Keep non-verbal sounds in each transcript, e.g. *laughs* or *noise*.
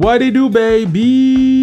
What do you do, baby?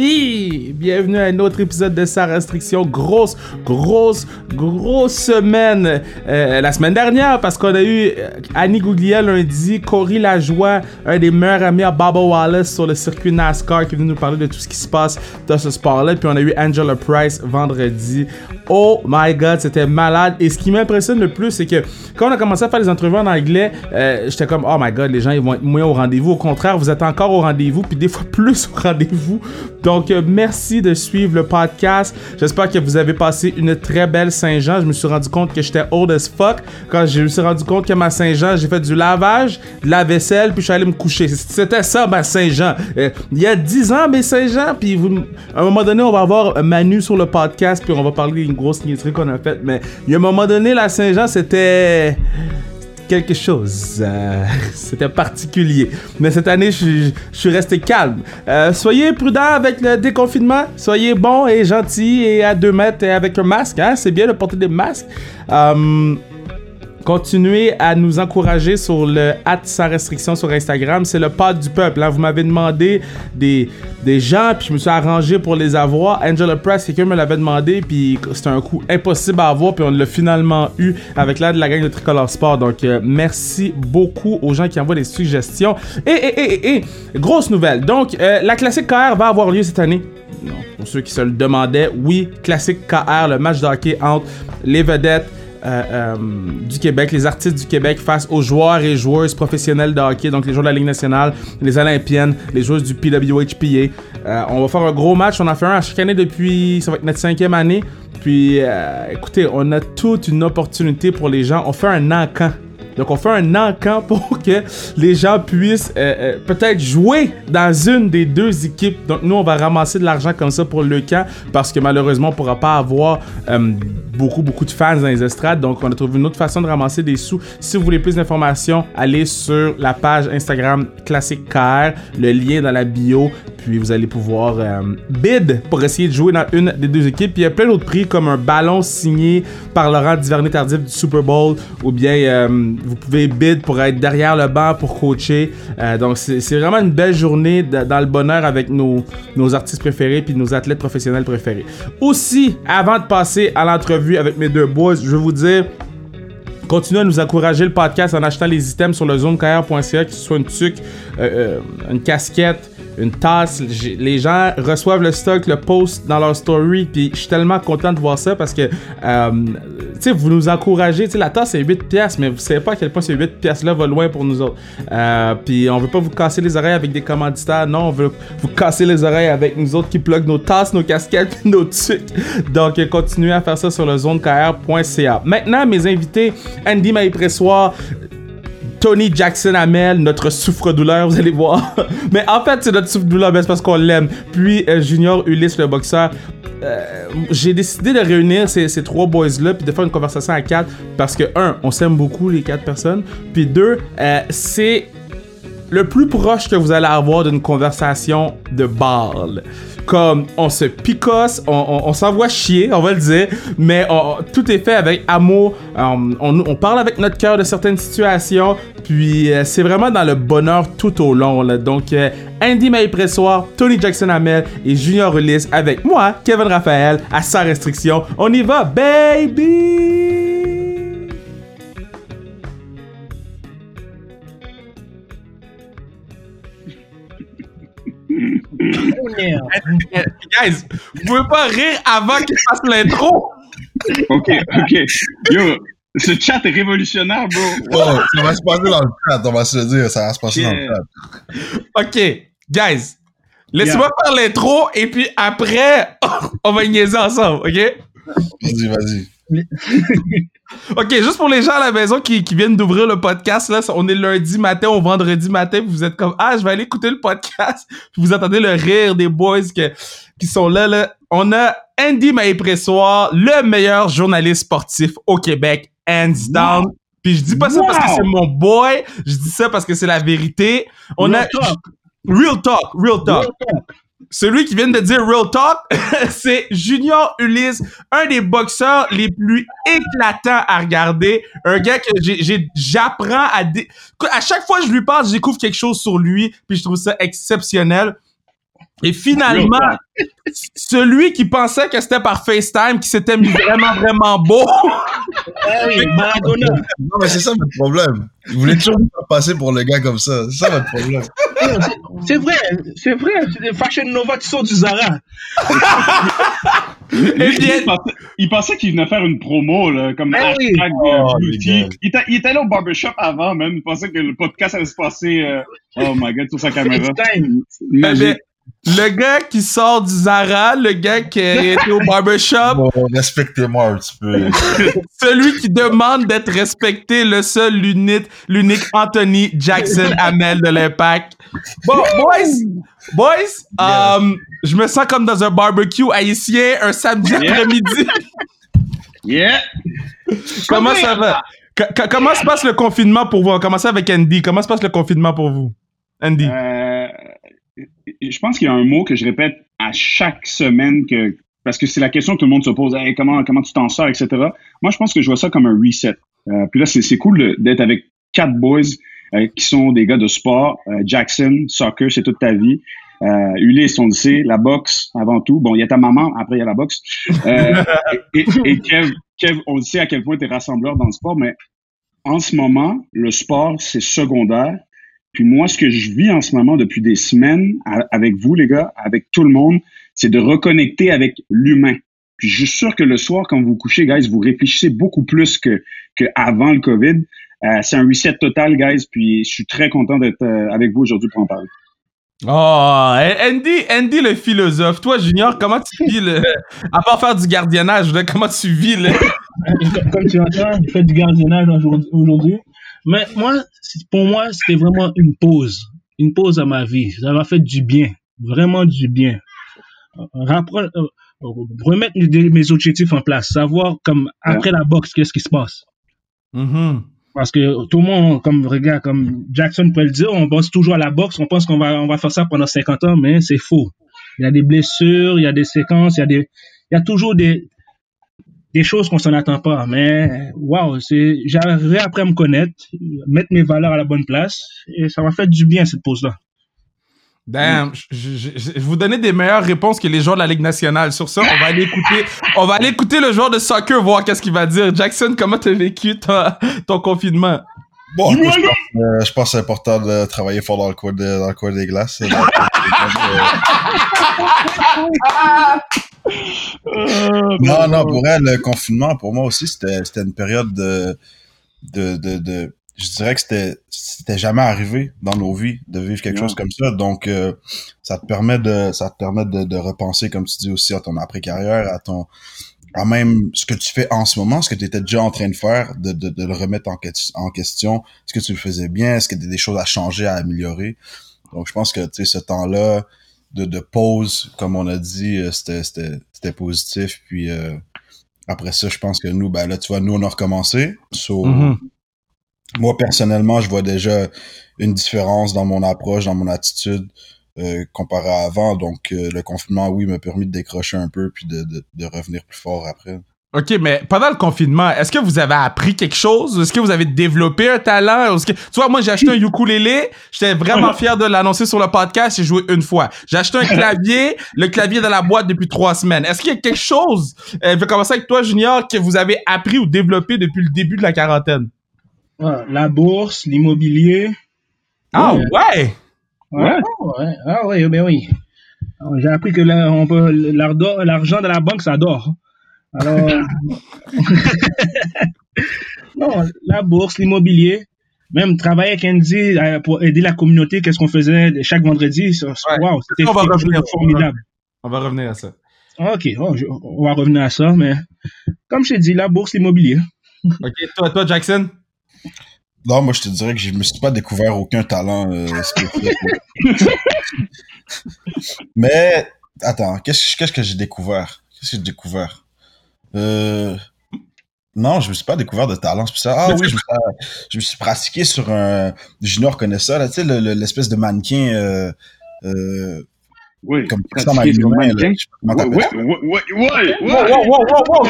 Bienvenue à un autre épisode de Sa Restriction. Grosse, grosse, grosse semaine. Euh, la semaine dernière, parce qu'on a eu euh, Annie Gouglia lundi, Cory Lajoie, un des meilleurs amis à Baba Wallace sur le circuit NASCAR, qui est venu nous parler de tout ce qui se passe dans ce sport-là. Puis on a eu Angela Price vendredi. Oh my god, c'était malade. Et ce qui m'impressionne le plus, c'est que quand on a commencé à faire les entrevues en anglais, euh, j'étais comme, oh my god, les gens ils vont être moins au rendez-vous. Au contraire, vous êtes encore au rendez-vous, puis des fois *laughs* plus au rendez-vous. Donc, euh, merci de suivre le podcast. J'espère que vous avez passé une très belle Saint-Jean. Je me suis rendu compte que j'étais old as fuck. Quand je me suis rendu compte que ma Saint-Jean, j'ai fait du lavage, de la vaisselle, puis je suis allé me coucher. C'était ça, ma Saint-Jean. Euh, il y a 10 ans, mes Saint-Jean, puis vous- à un moment donné, on va avoir Manu sur le podcast, puis on va parler d'une grosse niaiserie qu'on a faite. Mais il y a un moment donné, la Saint-Jean, c'était quelque chose. Euh, *laughs* C'était particulier. Mais cette année, je, suis- resté calme. Euh, soyez prudents avec le déconfinement. Soyez bons et gentils et à 2 mètres et avec un masque. Hein? C'est bien de porter des masques. Euh, Continuez à nous encourager sur le hâte sans restriction sur Instagram. C'est le pod du peuple. hein. Vous m'avez demandé des, des gens, puis je me suis arrangé pour les avoir. Angela Press, quelqu'un me l'avait demandé, puis c'était un coup impossible à avoir, puis on l'a finalement eu avec l'aide de la gang de Tricolore Sport. Donc, euh, merci beaucoup aux gens qui envoient des suggestions. Et, et, et, et, et, grosse nouvelle. Donc, euh, la classique KR va avoir lieu cette année. Non, pour ceux qui se le demandaient, oui, classique KR, le match de entre les vedettes euh, euh, du Québec, les artistes du Québec face aux joueurs et joueuses professionnels de hockey, donc les joueurs de la Ligue nationale, les Olympiennes, les joueuses du PWHPA. Euh, on va faire un gros match, on en fait un à chaque année depuis, ça va être notre cinquième année. Puis, écoutez, on a toute une opportunité pour les gens. On fait un encan. Donc, on fait un encan pour *laughs* que les gens puissent euh, euh, peut-être jouer dans une des deux équipes. Donc, nous, on va ramasser de l'argent comme ça pour le camp parce que malheureusement, on ne pourra pas avoir euh, beaucoup, beaucoup de fans dans les estrades. Donc, on a trouvé une autre façon de ramasser des sous. Si vous voulez plus d'informations, allez sur la page Instagram Classique KR, le lien dans la bio. Puis, vous allez pouvoir bid pour essayer de jouer dans une des deux équipes. Puis, il y a plein d'autres prix comme un ballon signé par Laurent Duvernay-Tardif du Super Bowl ou bien vous pouvez bid pour être derrière le banc pour coacher. Euh, donc, c'est vraiment une belle journée dans le bonheur avec nos, nos artistes préférés puis nos athlètes professionnels préférés. Aussi, avant de passer à l'entrevue avec mes deux boys, je veux vous dire Continuez à nous encourager le podcast en achetant les items sur le zonekr.ca, que ce soit une tuque, euh, euh, une casquette, une tasse. Les gens reçoivent le stock, le post dans leur story, puis je suis tellement content de voir ça parce que, euh, tu sais, vous nous encouragez. Tu sais, la tasse c'est 8 pièces, mais vous savez pas à quel point ces 8 pièces là va loin pour nous autres. Euh, puis on veut pas vous casser les oreilles avec des commanditaires, non, on veut vous casser les oreilles avec nous autres qui plug nos tasses, nos casquettes, *laughs* nos tucs. Donc, continuez à faire ça sur le zonekr.ca. Maintenant, mes invités, Andy Maïpressoir, Tony Jackson Amel, notre souffre-douleur, vous allez voir. *laughs* Mais en fait, c'est notre souffre-douleur, c'est parce qu'on l'aime. Puis euh, Junior Ulysse, le boxeur. Euh, j'ai décidé de réunir ces, trois boys-là puis de faire une conversation à quatre parce que, un, on s'aime beaucoup, les quatre personnes. Puis deux, euh, c'est le plus proche que vous allez avoir d'une conversation de balle. Comme on se picosse, on, on- on s'envoie chier, on va le dire, mais tout est fait avec amour. Um, on, parle avec notre cœur de certaines situations, puis euh, c'est vraiment dans le bonheur tout au long. Donc, euh, Andy Maïpressoir, Tony Jackson Hamel et Junior Ulysse avec moi, Kevin Raphaël, à sans restriction. On y va, baby! Guys, vous pouvez pas rire avant qu'il fasse l'intro. Ok, ok. Yo, ce chat est révolutionnaire, bro. Ça va se passer dans le chat, on va se le dire, ça va se passer dans le chat. Ok, guys, laissez-moi faire l'intro et puis après, *laughs* on va niaiser ensemble, ok? Vas-y, vas-y. *laughs* Ok, juste pour les gens à la maison qui, qui viennent d'ouvrir le podcast, là, on est lundi matin ou vendredi matin, vous êtes comme Ah, je vais aller écouter le podcast, *laughs* puis vous entendez le rire des boys que, qui sont là, là. On a Andy Maïpressoir, le meilleur journaliste sportif au Québec, hands down. Puis je dis pas ça parce que c'est mon boy, je dis ça parce que c'est la vérité. On Real a talk. Real talk, real talk. Real talk. Celui qui vient de dire Real Talk, *laughs* c'est Junior Ulysse, un des boxeurs les plus éclatants à regarder. Un gars que j'apprends à... dé- À chaque fois que je lui parle, je découvre quelque chose sur lui, puis je trouve ça exceptionnel. Et finalement, *laughs* celui qui pensait que c'était par FaceTime, qui s'était mis vraiment, vraiment beau, Ah oui, *laughs* Maradona. Non, mais c'est ça votre problème. Vous voulez toujours me faire passer pour le gars comme ça. C'est ça votre problème. C'est vrai, c'est vrai. C'est des Fashion Nova qui sont du Zara. *laughs* eh Lui, il pensait, il pensait qu'il venait faire une promo, là, comme oui. hashtag euh, Oh, beauty. gars. il, était, il était allé au barbershop avant, même. Il pensait que le podcast allait se passer, euh, oh my god, sur sa caméra. Eh Magique. Le gars qui sort du Zara, le gars qui était *laughs* au barbershop, Bon, respectez-moi un petit peu. *laughs* celui qui demande d'être respecté, le seul, l'unique, l'unique Anthony Jackson Hamel de l'Impact. Bon, boys, boys, Yeah. um, je me sens comme dans un barbecue haïtien un samedi Yeah. après-midi. Yeah! Comment ça va? Co- co- comment se passe le confinement pour vous? On va commencer avec Andy. Comment se passe le confinement pour vous? Andy? Euh, je pense qu'il y a un mot que je répète à chaque semaine que parce que c'est la question que tout le monde se pose. Hey, comment comment tu t'en sors, etc. Moi, je pense que je vois ça comme un reset. Euh, puis là, c'est c'est cool d'être avec quatre boys euh, qui sont des gars de sport. Euh, Jackson, soccer, c'est toute ta vie. Euh, Ulysse, on le sait, la boxe avant tout. Bon, il y a ta maman, après il y a la boxe. Euh, *laughs* et, et Kev, Kev, on le sait à quel point tu es rassembleur dans le sport, mais en ce moment, le sport, c'est secondaire. Puis moi, ce que je vis en ce moment depuis des semaines à- avec vous, les gars, avec tout le monde, c'est de reconnecter avec l'humain. Puis je suis sûr que le soir, quand vous vous couchez, guys, vous réfléchissez beaucoup plus que, que avant le COVID. Euh, c'est un reset total, guys. Puis je suis très content d'être euh, avec vous aujourd'hui pour en parler. Oh, Andy, Andy le philosophe. Toi, Junior, comment tu vis le. À part faire du gardiennage, comment tu vis le. Comme tu entends, je fais du gardiennage aujourd'hui- aujourd'hui. Mais moi, pour moi, c'était vraiment une pause. Une pause à ma vie. Ça m'a fait du bien. Vraiment du bien. Euh, rappre- remettre mes- objectifs en place. Savoir, comme, après la boxe, qu'est-ce qui se passe. Mhm. Parce que tout le monde, comme regarde, comme Jackson peut le dire, on pense toujours à la boxe, on pense qu'on va, on va faire ça pendant 50 ans, mais c'est faux. Il y a des blessures, il y a des séquences, il y a des, il y a toujours des, des choses qu'on s'en attend pas. Mais waouh, c'est, j'arriverai après à me connaître, mettre mes valeurs à la bonne place, et ça m'a fait du bien cette pause-là. Damn, je, je- vous donner des meilleures réponses que les joueurs de la Ligue nationale. Sur ça, on va aller écouter, on va aller écouter le joueur de soccer, voir qu'est-ce qu'il va dire. Jackson, comment t'as vécu ton, ton confinement? Bon, écoute, je, pense, euh, je pense que c'est important de travailler fort dans le coin, de, dans le coin des glaces. *laughs* *laughs* Euh, non, non, pour elle, le confinement, pour moi aussi, c'était c'était une période de, de, de, de- je dirais que c'était c'était jamais arrivé dans nos vies de vivre quelque Non. chose comme ça. Donc, euh, ça te permet de ça te permet de, de repenser, comme tu dis aussi, à ton après-carrière, à ton à même ce que tu fais en ce moment, ce que tu étais déjà en train de faire, de, de, de le remettre en, que- en question. Est-ce que tu le faisais bien? Est-ce qu'il y a des choses à changer, à améliorer? Donc, je pense que, tu sais, ce temps-là de, de pause, comme on a dit, euh, c'était, c'était, c'était positif. Puis, euh, après ça, je pense que nous, ben là, tu vois, nous, on a recommencé. So, Mhm. moi, personnellement, je vois déjà une différence dans mon approche, dans mon attitude euh, comparé à avant. Donc, euh, le confinement, oui, m'a permis de décrocher un peu puis de, de, de revenir plus fort après. OK, mais pendant le confinement, est-ce que vous avez appris quelque chose? Est-ce que vous avez développé un talent? Que... Tu vois, moi, j'ai acheté un ukulélé. J'étais vraiment fier de l'annoncer sur le podcast. J'ai joué une fois. J'ai acheté un clavier. Le clavier est dans la boîte depuis trois semaines. Est-ce qu'il y a quelque chose, euh, je vais commencer avec toi, Junior, que vous avez appris ou développé depuis le début de la quarantaine? Voilà, la bourse, l'immobilier. Ah Ouais. ouais! Ouais. Ah ouais, ah ouais, ben oui. J'ai appris que là, on peut, l'ardo- l'argent de la banque, ça dort. Alors, *laughs* non, la bourse, l'immobilier, même travailler avec Andy pour aider la communauté, qu'est-ce qu'on faisait chaque vendredi, Ouais. wow, c'était formidable. On va revenir à ça. Ok, oh, je- on va revenir à ça, mais comme je t'ai dit, la bourse, l'immobilier. OK, toi, toi Jackson? Non, moi, je te dirais que je me suis pas découvert aucun talent euh. *laughs* Mais, attends, qu'est-ce qu'est-ce que j'ai découvert? Qu'est-ce que j'ai découvert? Euh... Non, je me suis pas découvert de talent spécial. Ah oui, je me, suis, je me suis pratiqué sur un... Junior connaît ça, là, tu sais, le- le- l'espèce de mannequin... Euh, euh, Oui. Comme ça, ma mannequin? Comment t'appelles ouais, ouais, ouais, ouais, Wow, ouais. wow, wow, wow, wow,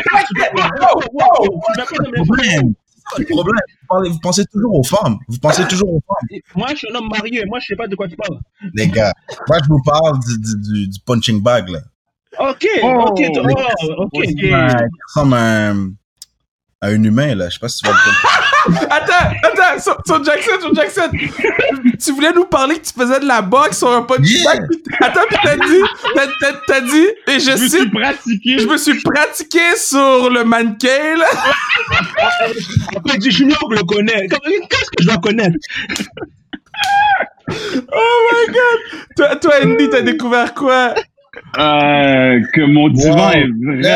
wow, *laughs* wow. Tu m'as pas nommé Le problème. C'est ça, le problème. Vous, parlez- vous pensez toujours aux femmes. Vous pensez toujours aux femmes. Moi, je suis un homme marié. Moi, je sais pas de quoi tu parles. Les gars, moi, je vous parle du, du, du, du punching bag, là. Ok, Oh, ok, oh, ok. À un, à un humain, là. Je sais pas si tu vas le comprendre. *laughs* Attends, attends, sur, sur Jackson, sur Jackson. tu voulais nous parler que tu faisais de la boxe sur un punching Yeah. Attends, puis t'as dit, t'as, t'as- t'as dit, et je, Je me suis cite, pratiqué. je me suis pratiqué sur le mannequin, là. Après, je le connais. Comme- Qu'est-ce que je dois connaître Oh my god. Toi, toi Andy, t'as découvert quoi? Euh, que mon divan Wow. est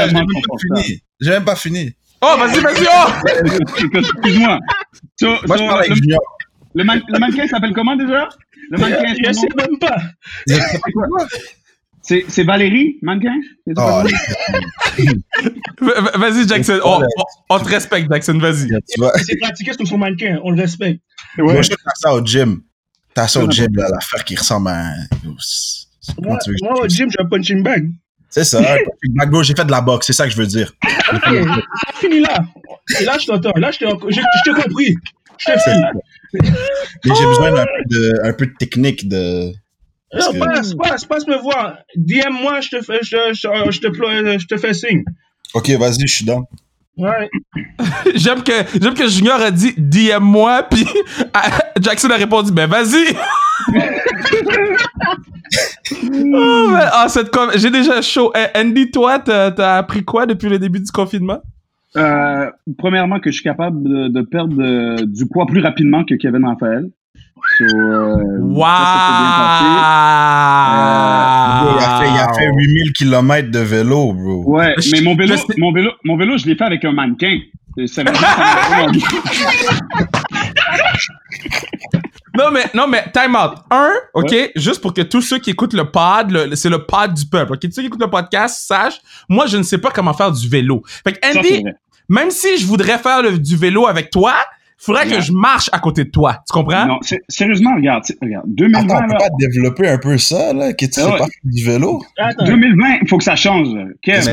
vraiment confortable. fini. J'ai même pas fini. Oh, vas-y, vas-y, oh! Excuse-moi. So- Moi, so, je parle avec le, Junior. le, man- le mannequin s'appelle comment déjà? Le mannequin, Je sais même pas. c'est c'est Valérie, mannequin? Oh, *laughs* Vas-y, Jackson. Oh, on, on te respecte, Jackson, vas-y. C'est pratiqué sur son mannequin. On le respecte. Ouais. Moi, je t'as ça au gym. T'as ça au gym, là, l'affaire qui ressemble à un... Moi, moi, au gym, j'ai un punching bag? C'est ça. un punching bag, bro, j'ai fait de la boxe, c'est ça que je veux dire. C'est fini là. Et là, je t'entends. Là, je t'ai compris. Je. Mais j'ai besoin d'un peu de, un peu de technique de. Non, que- passe, passe, passe me voir. DM-moi, je te fais, je, je, je te, plo- je te fais signe. Ok, vas-y, je suis dans. Ouais. *laughs* J'aime que, j'aime que Junior a dit DM-moi, *laughs* puis Jackson a répondu, ben vas-y! *laughs* oh, ah, cette com- J'ai déjà chaud. Eh, Andy, toi, t'as t'as appris quoi depuis le début du confinement? Euh, premièrement, que je suis capable de, de perdre euh, du poids plus rapidement que Kevin Raphaël. So, euh, Wow! ça, passé. Bro, il, a fait, il a fait 8000 km de vélo, bro. Ouais, mais mon vélo, mon vélo, mon vélo, je l'ai fait avec un mannequin. *laughs* Non, mais, non, mais, time out. Un, OK, juste pour que tous ceux qui écoutent le pod, le- c'est le pod du peuple, OK? Tous ceux qui écoutent le podcast sachent, moi, je ne sais pas comment faire du vélo. Fait que, Andy, même si je voudrais faire le- du vélo avec toi, faudrait que je marche à côté de toi. Tu comprends? Non, sérieusement, regarde, regarde, 2020, Attends, on peut là, pas développer un peu ça, là? Que tu Ah sais ouais. pas faire du vélo? Attends. 2020, il faut que ça change. là. Kev?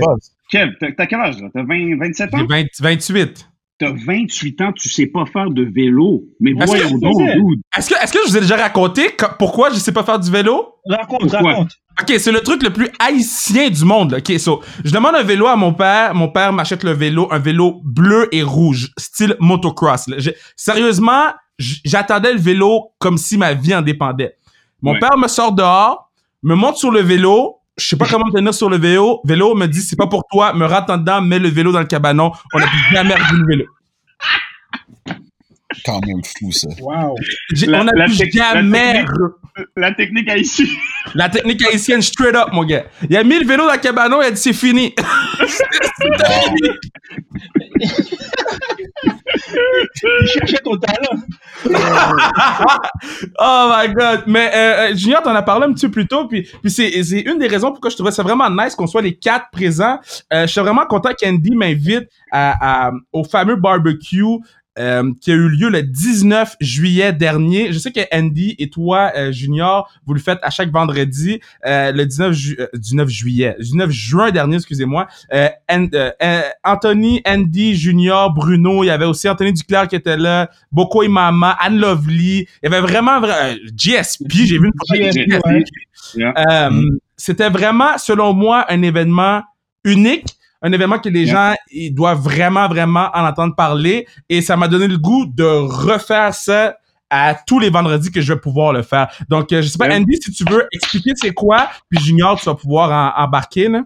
Kev, t'as quel âge, là? T'as 20, 27 J'ai ans? 20 28. T'as 28 ans, tu sais pas faire de vélo. Mais voyons que- donc, dude. Est-ce que, est-ce que je vous ai déjà raconté que- pourquoi je sais pas faire du vélo? Raconte, Pourquoi? raconte. Ok, c'est le truc le plus haïtien du monde. là. Ok, so, je demande un vélo à mon père. Mon père m'achète le vélo, un vélo bleu et rouge, style motocross. là. J'ai- Sérieusement, j- j'attendais le vélo comme si ma vie en dépendait. Mon Ouais. père me sort dehors, me monte sur le vélo. Je sais pas comment me tenir sur le vélo. Vélo me dit c'est pas pour toi, me en dedans, mets le vélo dans le cabanon. On a plus jamais revu le vélo. *laughs* Quand même fou, ça. Wow. La- on a la plus jamais La technique ici. La technique haïtienne straight up, mon gars. Il a mis le vélo dans le cabanon, il a dit c'est fini. *laughs* *laughs* Il cherchait ton talent. *laughs* oh my god. Mais euh, euh, Junior, t'en as parlé un petit peu plus tôt, puis, c'est une des raisons pourquoi je trouvais ça vraiment nice qu'on soit les quatre présents. Euh, je suis vraiment content qu'Andy m'invite à, à- au fameux barbecue. Euh, qui a eu lieu le 19 juillet dernier. Je sais que Andy et toi, euh, Junior, vous le faites à chaque vendredi. Euh, le 19, ju- euh, 19 juillet, 19 juin dernier, excusez-moi. Euh, An- euh, euh, Anthony, Andy, Junior, Bruno, il y avait aussi Anthony Duclair qui était là, Boko Imama, Anne Lovely. Il y avait vraiment, vra- euh, GSP, j'ai vu une ouais. Yeah. Euh, Mm. C'était vraiment, selon moi, un événement unique, un événement que les Yeah. gens ils doivent vraiment, vraiment en entendre parler. Et ça m'a donné le goût de refaire ça à tous les vendredis que je vais pouvoir le faire. Donc, euh, je sais pas. Andy, si tu veux expliquer c'est quoi, puis Junior, tu vas pouvoir en- embarquer. Là.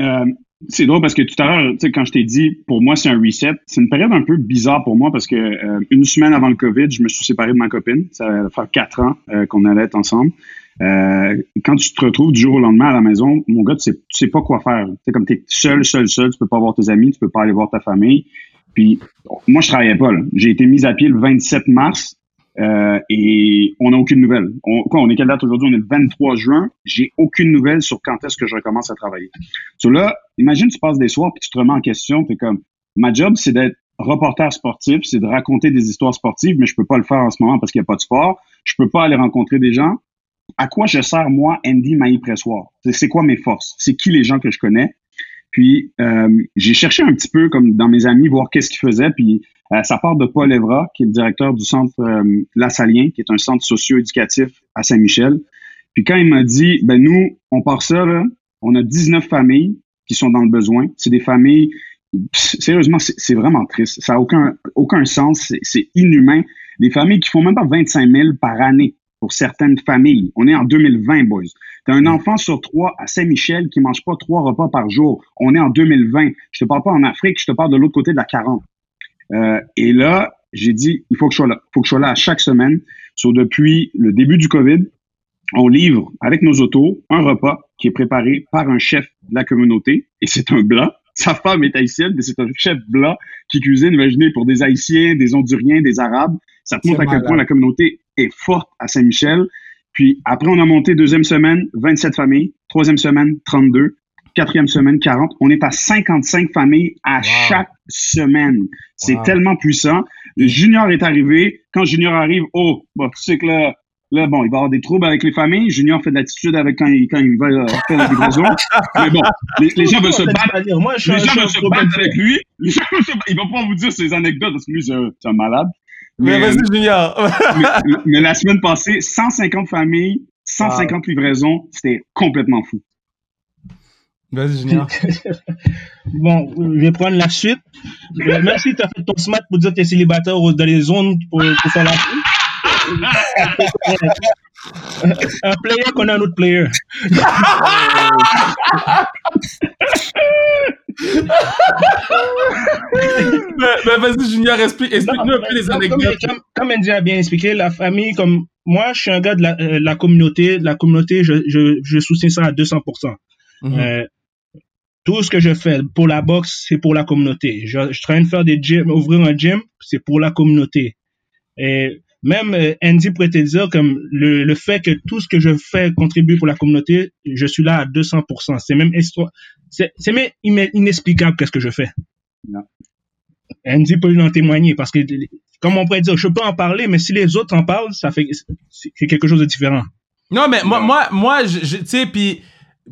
Euh, c'est drôle parce que tout à l'heure, quand je t'ai dit, pour moi, c'est un reset, c'est une période un peu bizarre pour moi parce que euh, une semaine avant le COVID, je me suis séparé de ma copine. Ça va faire quatre ans euh, qu'on allait être ensemble. Euh, quand tu te retrouves du jour au lendemain à la maison, mon gars, tu sais, tu sais pas quoi faire. Tu sais, comme t'es seul, seul, seul, tu peux pas voir tes amis, tu peux pas aller voir ta famille. Puis, moi, je travaillais pas. J'ai été mis à pied le 27 mars. Euh, et on n'a aucune nouvelle. On, quoi, on est quelle date aujourd'hui? On est le 23 juin. J'ai aucune nouvelle sur quand est-ce que je recommence à travailler. So là, imagine, tu passes des soirs puis tu te remets en question. T'es comme, ma job, c'est d'être reporter sportif, c'est de raconter des histoires sportives, mais je peux pas le faire en ce moment parce qu'il n'y a pas de sport. Je peux pas aller rencontrer des gens. À quoi je sers, moi, Andy Maï Pressoir? C'est quoi mes forces? C'est qui les gens que je connais? Puis, euh, j'ai cherché un petit peu, comme dans mes amis, voir qu'est-ce qu'ils faisaient. Puis, euh, ça part de Paul Evra, qui est le directeur du centre euh, Lassalien, qui est un centre socio-éducatif à Saint-Michel. Puis, quand il m'a dit, ben nous, on part ça, là, on a 19 familles qui sont dans le besoin. C'est des familles, sérieusement, c'est vraiment triste. Ça n'a aucun, aucun sens. C'est inhumain. Des familles qui font même pas 25 000 par année pour certaines familles. On est en 2020, boys. T'as un enfant sur trois à Saint-Michel qui mange pas trois repas par jour. On est en 2020. Je te parle pas en Afrique, je te parle de l'autre côté de la 40. Euh, et là, j'ai dit, il faut que je sois là. Il faut que je sois là à chaque semaine. Sur depuis le début du COVID, on livre avec nos autos un repas qui est préparé par un chef de la communauté, et c'est un blanc. Sa femme est haïtienne, mais c'est un chef blanc qui cuisine, imaginez, pour des Haïtiens, des Honduriens, des Arabes. Ça montre à quel point la communauté est forte à Saint-Michel. Puis après, on a monté deuxième semaine, 27 familles. Troisième semaine, 32. Quatrième semaine, 40. On est à 55 familles à chaque semaine. C'est tellement puissant. Junior est arrivé. Quand Junior arrive, oh, bah, tu sais que là, Là, bon, il va y avoir des troubles avec les familles. Junior fait de l'attitude avec quand il, quand il va euh, faire la livraison. Mais bon, les, gens veulent se battre. Moi, je les gens veulent se battre avec lui. Les gens il va pas vous dire ses anecdotes parce que lui, c'est un, malade. Mais, vas-y, Junior. *laughs* mais, la semaine passée, 150 familles, 150 livraisons, c'était complètement fou. Vas-y, Junior. *laughs* bon, je vais prendre la suite. Euh, merci, tu as fait ton smart pour dire que tu es célibataire dans les zones pour, pour faire la suite un player qu'on a un autre player. mais, vas-y, Junior, explique-nous un peu les anecdotes. Comme, Andy a bien expliqué, la famille, comme moi, je suis un gars de la, euh, la communauté. La communauté, je, je, je, soutiens ça à 200%. Mm-hmm. euh, tout ce que je fais pour la boxe, c'est pour la communauté. Je, je train de faire des gyms, ouvrir un gym, c'est pour la communauté. Et même euh, Andy pourrait te dire comme le, le fait que tout ce que je fais contribue pour la communauté, je suis là à 200%. C'est même c'est, c'est même inexplicable qu'est-ce que je fais. Non. Andy peut en témoigner parce que, comme on pourrait dire, je peux en parler, mais si les autres en parlent, ça fait c'est quelque chose de différent. Non, mais moi, moi, moi, je, tu sais, puis,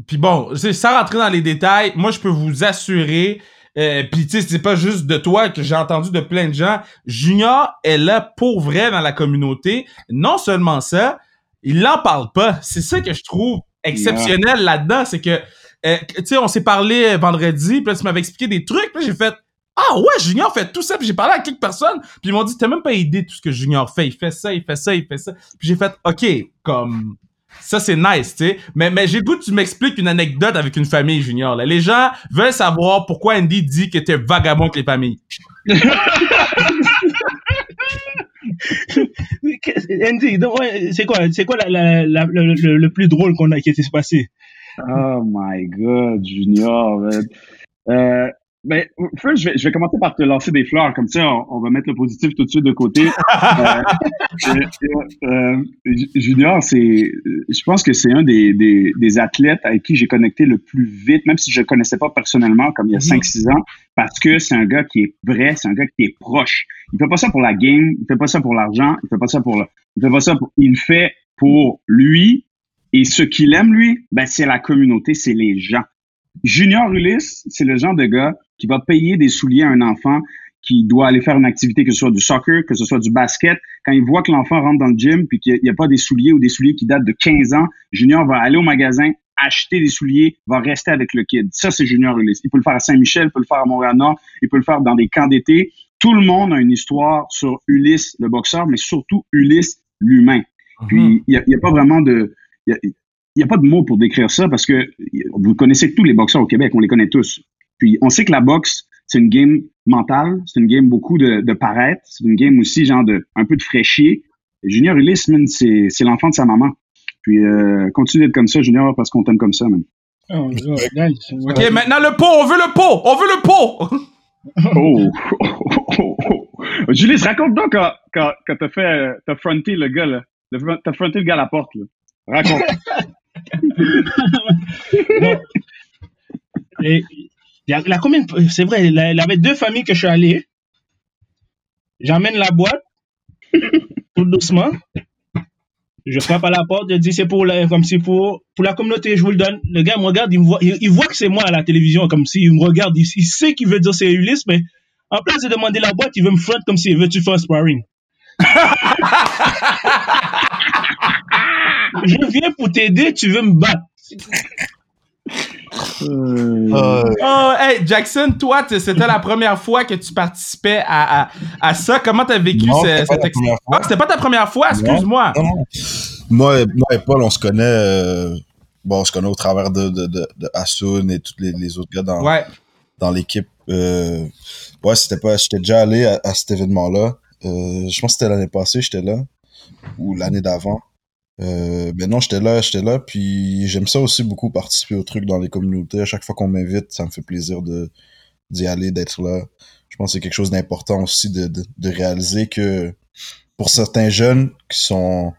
puis bon, sans rentrer dans les détails, moi, je peux vous assurer euh, Puis tu sais, c'est pas juste de toi que j'ai entendu de plein de gens. Junior est là pour vrai dans la communauté. Non seulement ça, il n'en parle pas. C'est ça que je trouve exceptionnel là-dedans, c'est que euh, tu sais, on s'est parlé vendredi, puis là, tu m'avais expliqué des trucs, puis j'ai fait ah ouais, Junior fait tout ça, puis j'ai parlé à quelques personnes, puis ils m'ont dit t'as même pas idée de tout ce que Junior fait, il fait ça, il fait ça, il fait ça. Puis j'ai fait OK, comme ça, c'est nice, tu sais. Mais, mais j'ai goût que tu m'expliques une anecdote avec une famille, Junior. Là. Les gens veulent savoir pourquoi Andy dit que t'es vagabond avec les familles. *laughs* Andy, c'est quoi, c'est quoi la, la, le, le, plus drôle qu'on a qui s'est passé? Oh my god, Junior. Euh, ben, first, je vais, je vais, commencer par te lancer des fleurs, comme ça, on, va mettre le positif tout de suite de côté. *laughs* euh, euh, Junior, c'est, je pense que c'est un des, des, des, athlètes avec qui j'ai connecté le plus vite, même si je le connaissais pas personnellement comme il y a 5-6 ans, parce que c'est un gars qui est vrai, c'est un gars qui est proche. Il fait pas ça pour la game, il fait pas ça pour l'argent, il fait pas ça pour le, il fait pas ça pour, il fait pour lui, et ce qu'il aime, lui, ben, c'est la communauté, c'est les gens. Junior Ulysse, c'est le genre de gars qui va payer des souliers à un enfant qui doit aller faire une activité, que ce soit du soccer, que ce soit du basket. Quand il voit que l'enfant rentre dans le gym puis qu'il n'y a, pas des souliers ou des souliers qui datent de 15 ans, Junior va aller au magasin, acheter des souliers, va rester avec le kid. Ça, c'est Junior Ulysse. Il peut le faire à Saint-Michel, il peut le faire à Montréal-Nord, il peut le faire dans des camps d'été. Tout le monde a une histoire sur Ulysse, le boxeur, mais surtout Ulysse, l'humain. Mhm. Puis, il n'y a, a, pas vraiment de n'y a pas de mots pour décrire ça parce que vous connaissez tous les boxeurs au Québec, on les connaît tous. Puis on sait que la boxe, c'est une game mentale, c'est une game beaucoup de, de paraître, c'est une game aussi genre de un peu de fraîchier. Junior Ulysse, c'est, c'est l'enfant de sa maman. Puis euh, continue d'être comme ça, Junior, parce qu'on t'aime comme ça, man. Oh, ok, maintenant le pot, on veut le pot, on veut le pot. *laughs* oh, oh, oh, Julie, raconte donc quand, quand, quand t'as fait, t'as fronté le gars là, t'as fronté le gars à la porte là. Raconte. *laughs* La c'est vrai, il y avait deux familles que je suis allé. J'amène la boîte, tout doucement. Je frappe à la porte, je dis c'est pour la, comme si pour, pour la communauté, je vous le donne. Le gars me regarde, il voit, que c'est moi à la télévision, comme s'il me regarde, il, il sait qu'il veut dire c'est Ulysse, mais en place de demander la boîte, il veut me front comme s'il veut tu faire un sparring. *laughs* je viens pour t'aider, tu veux me battre. Euh, Oh, hey, Jackson, toi, c'était la première fois que tu participais à, à, à ça. Comment t'as vécu Non, cette la ex- première fois. Ah, c'était pas ta première fois, excuse-moi. Moi, et- moi et Paul, on se connaît. euh, bon, on se connaît au travers de, de, de, de Asun et tous les, les autres gars dans, Ouais. dans l'équipe. Euh, ouais, c'était pas. J'étais déjà allé à, à cet événement-là. Euh, je pense que c'était l'année passée, j'étais là. Ou l'année d'avant. Euh, mais non, j'étais là, j'étais là. Puis j'aime ça aussi beaucoup participer aux trucs dans les communautés. À chaque fois qu'on m'invite, ça me fait plaisir de d'y aller, d'être là. Je pense que c'est quelque chose d'important aussi de, de, de réaliser que pour certains jeunes qui sont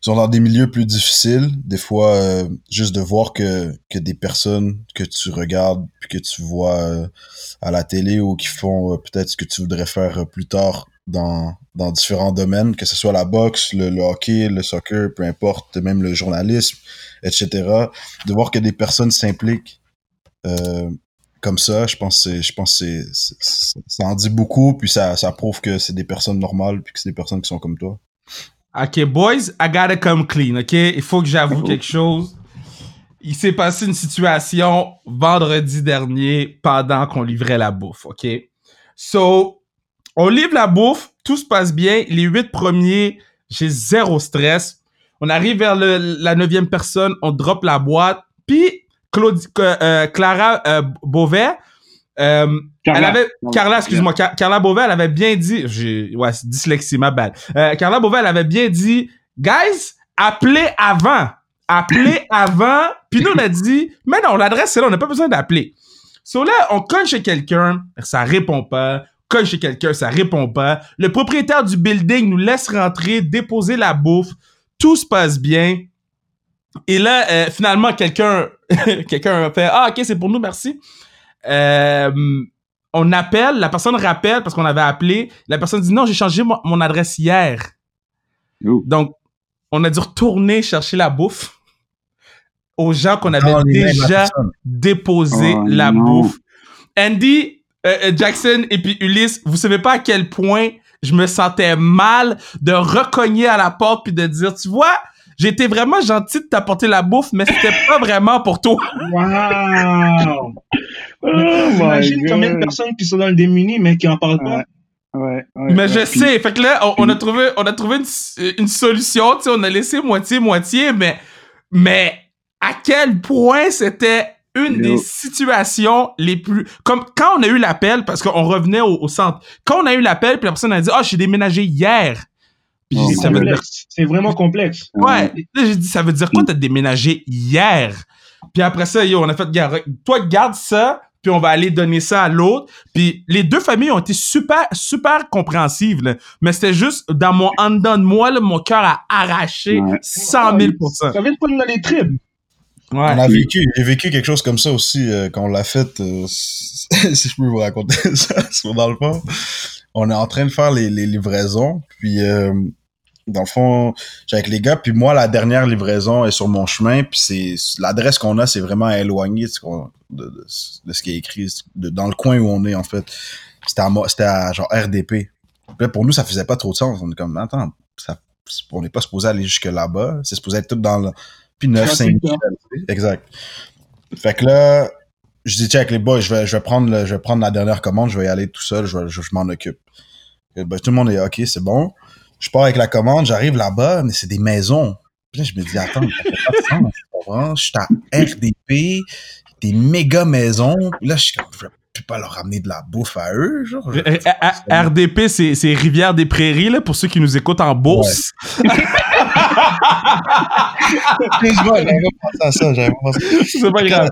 qui sont dans des milieux plus difficiles, des fois euh, juste de voir que que des personnes que tu regardes puis que tu vois euh, à la télé ou qui font euh, peut-être ce que tu voudrais faire euh, plus tard dans dans différents domaines, que ce soit la boxe, le, le hockey, le soccer, peu importe, même le journalisme, etc. De voir que des personnes s'impliquent euh, comme ça, je pense que c'est- je pense que c'est- ça en dit beaucoup, puis ça, ça prouve que c'est des personnes normales, puis que c'est des personnes qui sont comme toi. Ok, boys, I gotta come clean, ok? Il faut que j'avoue quelque chose. Il s'est passé une situation vendredi dernier pendant qu'on livrait la bouffe, ok? So, on livre la bouffe, tout se passe bien. Les huit premiers, j'ai zéro stress. On arrive vers le- la neuvième personne, on drop la boîte. Puis, Claudie, euh, Clara euh, Beauvais, euh, Carla. elle avait, Carla, excuse-moi, Car- Carla Beauvais, elle avait bien dit, j'ai, ouais, c'est dyslexie, ma bad. Euh, Carla Beauvais, elle avait bien dit, guys, appelez avant. Appelez *laughs* avant. Puis nous, on a dit, mais non, l'adresse, c'est là, on n'a pas besoin d'appeler. So là, on cogne chez quelqu'un, ça répond pas. Chez quelqu'un, ça répond pas. Le propriétaire du building nous laisse rentrer, déposer la bouffe. Tout se passe bien. Et là, euh, finalement, quelqu'un *laughs* quelqu'un a fait Ah, ok, c'est pour nous, merci. Euh, on appelle, la personne rappelle parce qu'on avait appelé. La personne dit Non, j'ai changé mon, mon adresse hier. Donc, on a dû retourner chercher la bouffe aux gens qu'on avait déjà déposé Oh, la non. bouffe. Andy, euh, euh, Jackson et puis Ulysse, vous savez pas à quel point je me sentais mal de recogner à la porte puis de dire, tu vois, j'ai été vraiment gentil de t'apporter la bouffe, mais c'était *laughs* pas vraiment pour toi. Wow! *laughs* Oh Imagine combien de personnes qui sont dans le démuni, mais qui en parlent pas. Ouais. Ouais, Mais ouais. je Puis- sais, fait que là, on, on a trouvé, on a trouvé une, une solution, tu sais, on a laissé moitié-moitié, mais, mais à quel point c'était une des situations les plus... Comme quand on a eu l'appel, parce qu'on revenait au, au centre, quand on a eu l'appel, puis la personne a dit « Ah, j'ai déménagé hier. » Puis j'ai Oh ça veut dire. C'est vraiment complexe. Ouais. Là, j'ai dit, ça veut dire quoi, t'as déménagé hier? Puis après ça, yo, on a fait, toi, garde ça, puis on va aller donner ça à l'autre. Puis les deux familles ont été super, super compréhensives, là. Mais c'était juste, dans mon en dedans de moi, là, mon cœur a arraché Ouais. 100 000 Ça vient de prendre dans les On a vécu, j'ai vécu quelque chose comme ça aussi euh, quand on l'a fait. euh, *laughs* si je peux vous raconter *laughs* ça, c'est dans le fond, on est en train de faire les, les livraisons, puis euh, dans le fond, j'ai avec les gars, puis moi la dernière livraison est sur mon chemin, puis c'est l'adresse qu'on a, c'est vraiment éloigné de, ce qu'on- de, de- de ce qui est écrit de- dans le coin où on est en fait. C'était à, c'était à genre RDP. Puis là, pour nous, ça faisait pas trop de sens. On est comme attends, ça, on n'est pas supposé aller jusque là-bas. C'est supposé être tout dans le puis 9 5 Exact. Fait que là, je dis, check les boys, je vais, je vais prendre le, je vais prendre la dernière commande, je vais y aller tout seul, je, vais- je, je m'en occupe. Et ben, tout le monde est ok, c'est bon. Je pars avec la commande, j'arrive là-bas, mais c'est des maisons. Puis là, je me dis, attends, ça fait pas de sens, tu comprends? Je suis à RDP, des méga maisons. Puis là, je suis comme, je peux pas leur ramener de la bouffe à eux, genre. Je- Euh, euh, RDP, c'est c'est Rivière des Prairies, là, pour ceux qui nous écoutent en bourse. Pas *laughs* pensé à ça, j'avais pas pensé. c'est pas grave.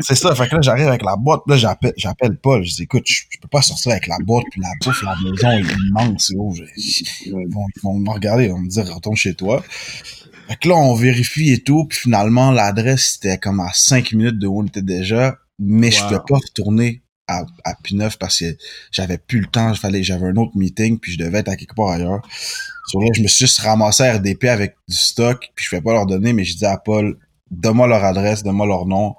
C'est ça, fait que là, j'arrive avec la boîte, là, j'appelle, j'appelle Paul, je dis, écoute, je, je peux pas sortir avec la boîte, puis la bouffe, la maison est immense, je- ils vont, ils vont me regarder, ils vont me dire, retourne chez toi. Fait que là, on vérifie et tout, puis finalement, l'adresse, c'était comme à 5 minutes de où on était déjà, mais je pouvais pas retourner à, à P9 parce que j'avais plus le temps, j'avais un autre meeting, puis je devais être à quelque part ailleurs. Sur là, je me suis juste ramassé à RDP avec du stock, puis je vais pas leur donner, mais je dis à Paul, donne-moi leur adresse, donne-moi leur nom,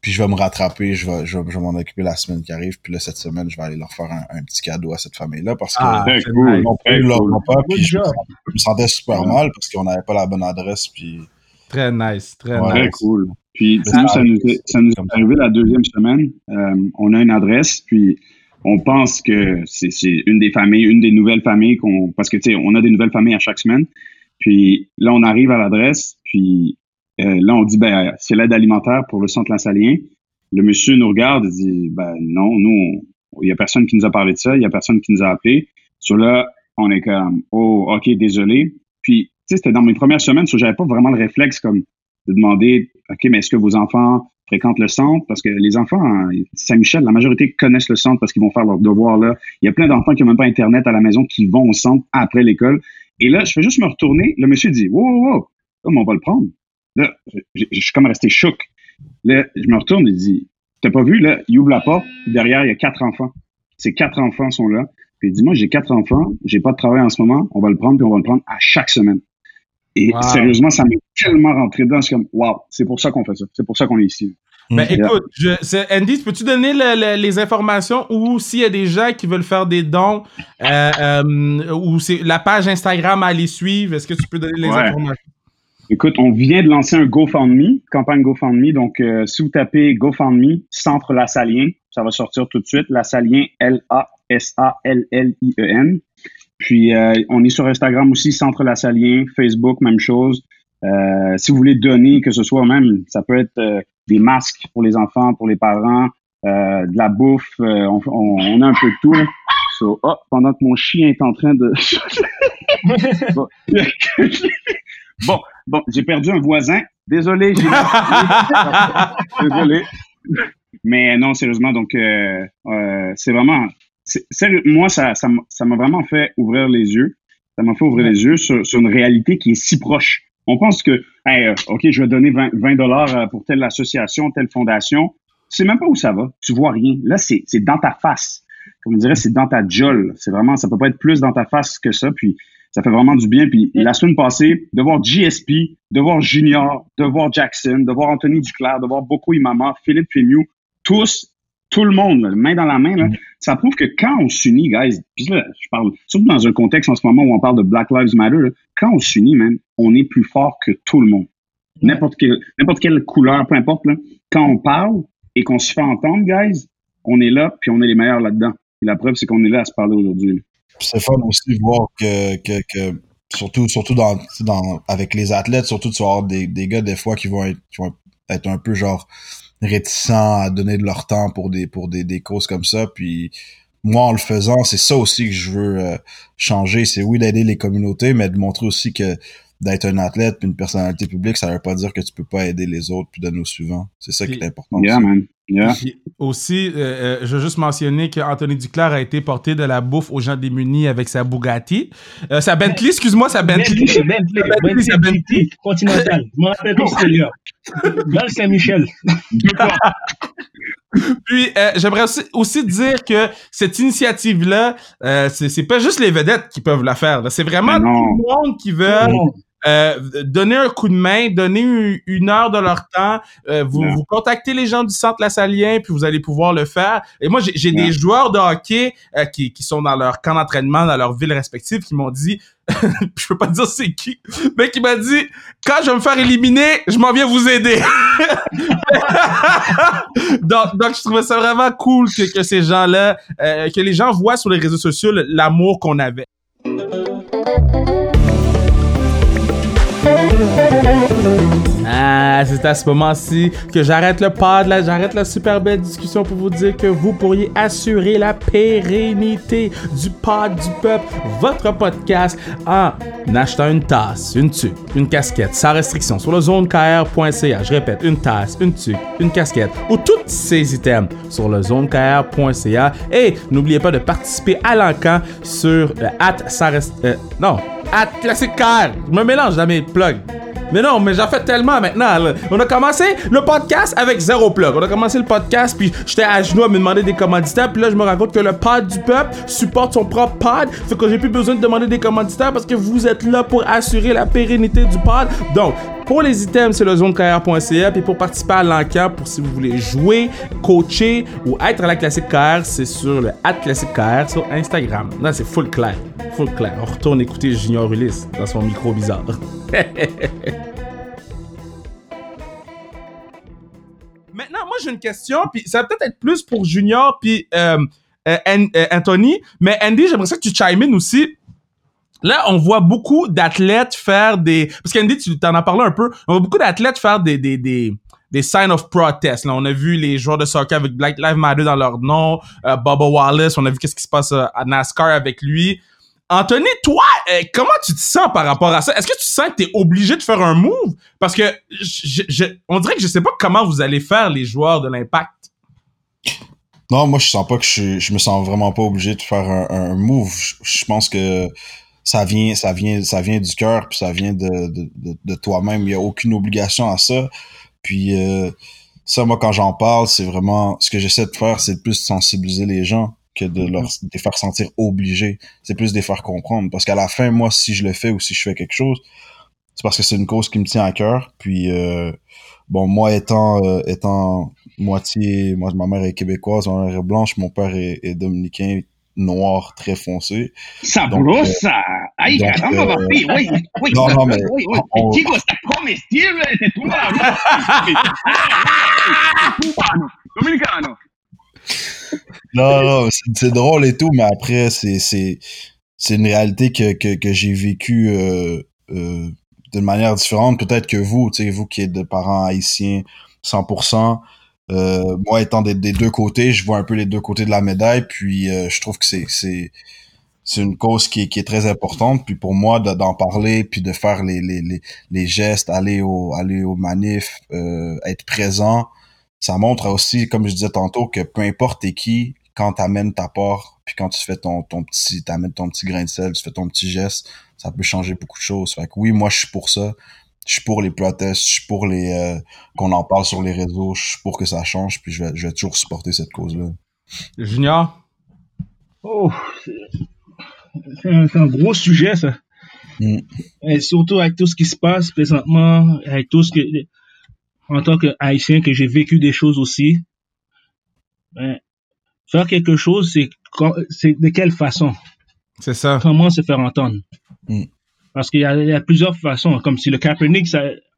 puis je vais me rattraper, je vais, je vais, je vais m'en occuper la semaine qui arrive, puis là, cette semaine, je vais aller leur faire un, un petit cadeau à cette famille-là, parce que Ah, cool. nice. non plus, cool. l'auront pas, puis je, me job. sentais- je me sentais super mal parce qu'on n'avait pas la bonne adresse, puis Très nice, très Ouais. Très nice. cool. Puis Ça nous, ça nous est, ça nous est comme ça. arrivé la deuxième semaine. Euh, on a une adresse, puis on pense que c'est une des familles, une des nouvelles familles qu'on. Parce que, tu sais, on a des nouvelles familles à chaque semaine. Puis là, on arrive à l'adresse, puis euh, là, on dit, ben, c'est l'aide alimentaire pour le centre Lassalien. Le monsieur nous regarde et dit, ben, non, nous, il y a personne qui nous a parlé de ça, il y a personne qui nous a appelé. Sur là, on est comme, oh, OK, désolé. Puis, tu sais, c'était dans mes premières semaines, so j'avais pas vraiment le réflexe comme de demander, OK, mais est-ce que vos enfants fréquentent le centre? Parce que les enfants, hein, Saint-Michel, la majorité connaissent le centre parce qu'ils vont faire leurs devoirs là. Il y a plein d'enfants qui n'ont même pas Internet à la maison qui vont au centre après l'école. Et là, je fais juste me retourner. Le monsieur dit, wow, wow, wow, mais on va le prendre? Là, je, suis comme resté choc. Là, je me retourne et dis, t'as pas vu, là, il ouvre la porte. Derrière, il y a quatre enfants. Ces quatre enfants sont là. Puis il dit, moi, j'ai quatre enfants, j'ai pas de travail en ce moment, on va le prendre, puis on va le prendre à chaque semaine. Et Wow. sérieusement, ça m'est tellement rentré dedans. C'est comme, wow, c'est pour ça qu'on fait ça. C'est pour ça qu'on est ici. Ben Mm. écoute, je, Andy, peux-tu donner le- le- les informations ou s'il y a des gens qui veulent faire des dons euh, euh, ou c'est la page Instagram à aller suivre, est-ce que tu peux donner les Ouais. informations? Écoute, on vient de lancer un GoFundMe, campagne GoFundMe. Donc, euh, si vous tapez GoFundMe, Centre Lassalien, ça va sortir tout de suite. Lassalien, L-A-S-A-L-L-I-E-N. Puis, euh, on est sur Instagram aussi, Centre Lassalien, Facebook, même chose. Euh, si vous voulez donner, que ce soit même, ça peut être euh, des masques pour les enfants, pour les parents, euh, de la bouffe, euh, on, on- on a un peu de tout. So, oh, pendant que mon chien est en train de... *laughs* bon, *laughs* bon, bon, j'ai perdu un voisin. Désolé, j'ai... *laughs* Désolé. Mais non, sérieusement, donc euh, euh, c'est vraiment, sérieux, moi ça, ça m'a ça m'a vraiment fait ouvrir les yeux. Ça m'a fait ouvrir les yeux sur, sur une réalité qui est si proche. On pense que, hey, euh, ok, je vais donner 20 dollars pour telle association, telle fondation. Tu sais même pas où ça va. Tu vois rien. Là, c'est c'est dans ta face. Comme on dirait, c'est dans ta jolle. C'est vraiment, ça peut pas être plus dans ta face que ça. Puis ça fait vraiment du bien. Puis la semaine passée, de voir GSP, de voir Junior, de voir Jackson, de voir Anthony Duclair, de voir Boko Imama, Philippe Fémieux, tous, tout le monde, main dans la main, là, ça prouve que quand on s'unit, guys, puis là, je parle surtout dans un contexte en ce moment où on parle de Black Lives Matter, là, quand on s'unit, man, on est plus fort que tout le monde. N'importe quelle, n'importe quelle couleur, peu importe, là, quand on parle et qu'on se fait entendre, guys, on est là, puis on est les meilleurs là-dedans. Et la preuve, c'est qu'on est là à se parler aujourd'hui. C'est fun aussi de voir que, que, que surtout, surtout dans, dans, avec les athlètes, surtout tu vas avoir des, des gars des fois qui vont être, qui vont être un peu genre réticents à donner de leur temps pour des, pour des, des causes comme ça. Puis moi, en le faisant, c'est ça aussi que je veux euh, changer. C'est oui d'aider les communautés, mais de montrer aussi que d'être un athlète puis une personnalité publique, ça veut pas dire que tu peux pas aider les autres puis donner au suivant. C'est ça qui est important. Yeah, aussi. man. Yeah. Aussi, euh, euh, je veux juste mentionner qu'Anthony Duclair a été porté de la bouffe aux gens démunis avec sa Bugatti. Euh, sa Bentley, excuse-moi, sa Bentley. Bentley, Bentley, Bentley, Bentley, c'est Bentley. Bentley, Continental. Je m'en rappelle c'était là. Dans le Saint-Michel. *laughs* Puis, euh, j'aimerais aussi, aussi dire que cette initiative-là, euh, c'est c'est pas juste les vedettes qui peuvent la faire. C'est vraiment tout le monde qui veut euh, donner un coup de main, donner une, heure de leur temps. Euh, vous, Yeah. vous contactez les gens du centre La Salien, puis vous allez pouvoir le faire. Et moi, j'ai Yeah. des joueurs de hockey euh, qui, qui sont dans leur camp d'entraînement, dans leur ville respective, qui m'ont dit, *laughs* je peux pas dire c'est qui, mais qui m'a dit, quand je vais me faire éliminer, je m'en viens vous aider. *laughs* donc, donc, je trouvais ça vraiment cool que, que ces gens-là, euh, que les gens voient sur les réseaux sociaux l'amour qu'on avait. Thank you. Ah, c'est à ce moment-ci que j'arrête le pod, j'arrête la super belle discussion pour vous dire que vous pourriez assurer la pérennité du pod du peuple, votre podcast, en achetant une tasse, une tuque, une casquette, sans restriction, sur le zonekr.ca. Je répète, une tasse, une tuque, une casquette, ou tous ces items sur le zonekr.ca. Et n'oubliez pas de participer à l'encan sur euh, at sans rest- euh, non, at. Je me mélange dans mes plugs. Mais non, mais j'en fais tellement maintenant. On a commencé le podcast avec zéro plug. On a commencé le podcast, puis j'étais à genoux à me demander des commanditaires. Puis là, je me rends compte que le pod du peuple supporte son propre pod. Fait que j'ai plus besoin de demander des commanditaires parce que vous êtes là pour assurer la pérennité du pod. Donc, pour les items, c'est le zonecarrière.ca. Puis pour participer à l'encamp, pour si vous voulez jouer, coacher ou être à la Classique KR, c'est sur le Classique KR sur Instagram. Là, c'est full clair. Full clair. On retourne écouter Junior Ulysse dans son micro bizarre. *laughs* Maintenant, moi, j'ai une question, puis ça va peut-être être plus pour Junior, puis euh, euh, euh, Anthony. Mais Andy, j'aimerais ça que tu chimes in aussi. Là, on voit beaucoup d'athlètes faire des... Parce qu'Andy, tu t'en as parlé un peu. On voit beaucoup d'athlètes faire des, des, des, des signs of protest. Là, on a vu les joueurs de soccer avec Black Lives Matter dans leur nom. Euh, Bubba Wallace, on a vu qu'est-ce qui se passe euh, à NASCAR avec lui. Anthony, toi, euh, comment tu te sens par rapport à ça? Est-ce que tu sens que tu es obligé de faire un move? Parce que on dirait que je sais pas comment vous allez faire les joueurs de l'impact. Non, moi, je sens pas que je, je me sens vraiment pas obligé de faire un, move. Je pense que ça vient, ça vient, ça vient du cœur, puis ça vient de, de, de, de toi-même. Il y a aucune obligation à ça. Puis euh, ça, moi, quand j'en parle, c'est vraiment ce que j'essaie de faire, c'est de plus sensibiliser les gens que de leur de les faire sentir obligés. C'est plus de les faire comprendre. Parce qu'à la fin, moi, si je le fais ou si je fais quelque chose, c'est parce que c'est une cause qui me tient à cœur. Puis euh, bon, moi étant euh, étant moitié, moi ma mère est québécoise, ma mère est blanche, mon père est, est dominicain noir très foncé. Sabrosa. Ay, donc, caramba, euh, papi. Uy, uy, no, no, me- uy, uy. on- Chico, está comestible. Te tumba. Cubano. Dominicano. Non, non, c'est c'est drôle et tout, mais après, c'est, c'est, c'est une réalité que, que, que j'ai vécue euh, euh, d'une manière différente, peut-être que vous, tu sais, vous qui êtes de parents haïtiens 100%, euh, moi étant des, deux côtés, je vois un peu les deux côtés de la médaille, puis euh, je trouve que c'est, c'est, une cause qui est, très importante, puis pour moi, de- d'en parler, puis de faire les, les gestes, aller au, aller au manif, euh, être présent, ça montre aussi, comme je disais tantôt, que peu importe t'es qui, quand t'amènes ta part, puis quand tu fais ton, ton petit, t'amènes ton petit grain de sel, tu fais ton petit geste, ça peut changer beaucoup de choses. Fait que oui, moi, je suis pour ça. Je suis pour les protestes, je suis pour les, euh, qu'on en parle sur les réseaux, je suis pour que ça change, puis je vais, je vais toujours supporter cette cause-là. Junior? Oh, c'est un, gros sujet, ça. Mm. Et surtout avec tout ce qui se passe présentement, avec tout ce que, en tant que haïtien, que j'ai vécu des choses aussi. Ben, faire quelque chose, c'est de quelle façon? C'est ça. Comment se faire entendre? Mm. Parce qu'il y, a- plusieurs façons. Comme si le Kaepernick,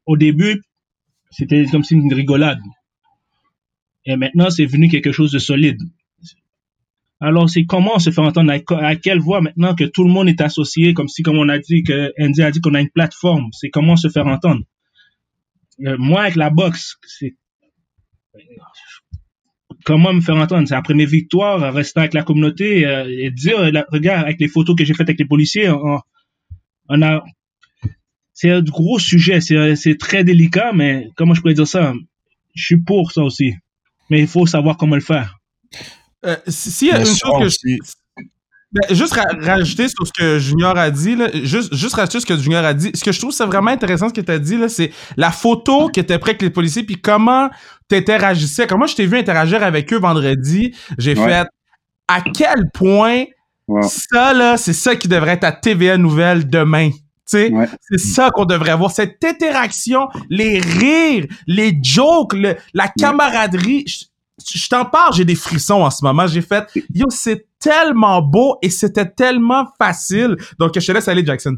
au début, c'était comme si une rigolade. Et maintenant, c'est venu quelque chose de solide. Alors, c'est comment se faire entendre, à, quelle voix maintenant que tout le monde est associé, comme si, comme on a dit, que Andy a dit qu'on a une plateforme, c'est comment se faire entendre? Euh, moi, avec la boxe, c'est comment me faire entendre? C'est après mes victoires, rester avec la communauté euh, et dire, regarde, avec les photos que j'ai faites avec les policiers, on a, c'est un gros sujet, c'est c'est très délicat, mais comment je pourrais dire ça? Je suis pour ça aussi. Mais il faut savoir comment le faire. Euh, si- S'il y a Mais une chose que je Ben, juste ra- rajouter sur ce que Junior a dit, là, juste, juste rajouter ce que Junior a dit. Ce que je trouve c'est vraiment intéressant ce que tu as dit, là, c'est la photo qui était prête avec les policiers, puis comment tu interagissais. Comment je t'ai vu interagir avec eux vendredi, j'ai Ouais. fait à quel point Wow. ça, là, c'est ça qui devrait être à TVA Nouvelle demain. Tu sais, Ouais. c'est ça qu'on devrait avoir. Cette interaction, les rires, les jokes, le- la camaraderie. Je, je t'en parle, j'ai des frissons en ce moment. J'ai fait, yo, c'est tellement beau et c'était tellement facile. Donc, je te laisse aller, Jackson.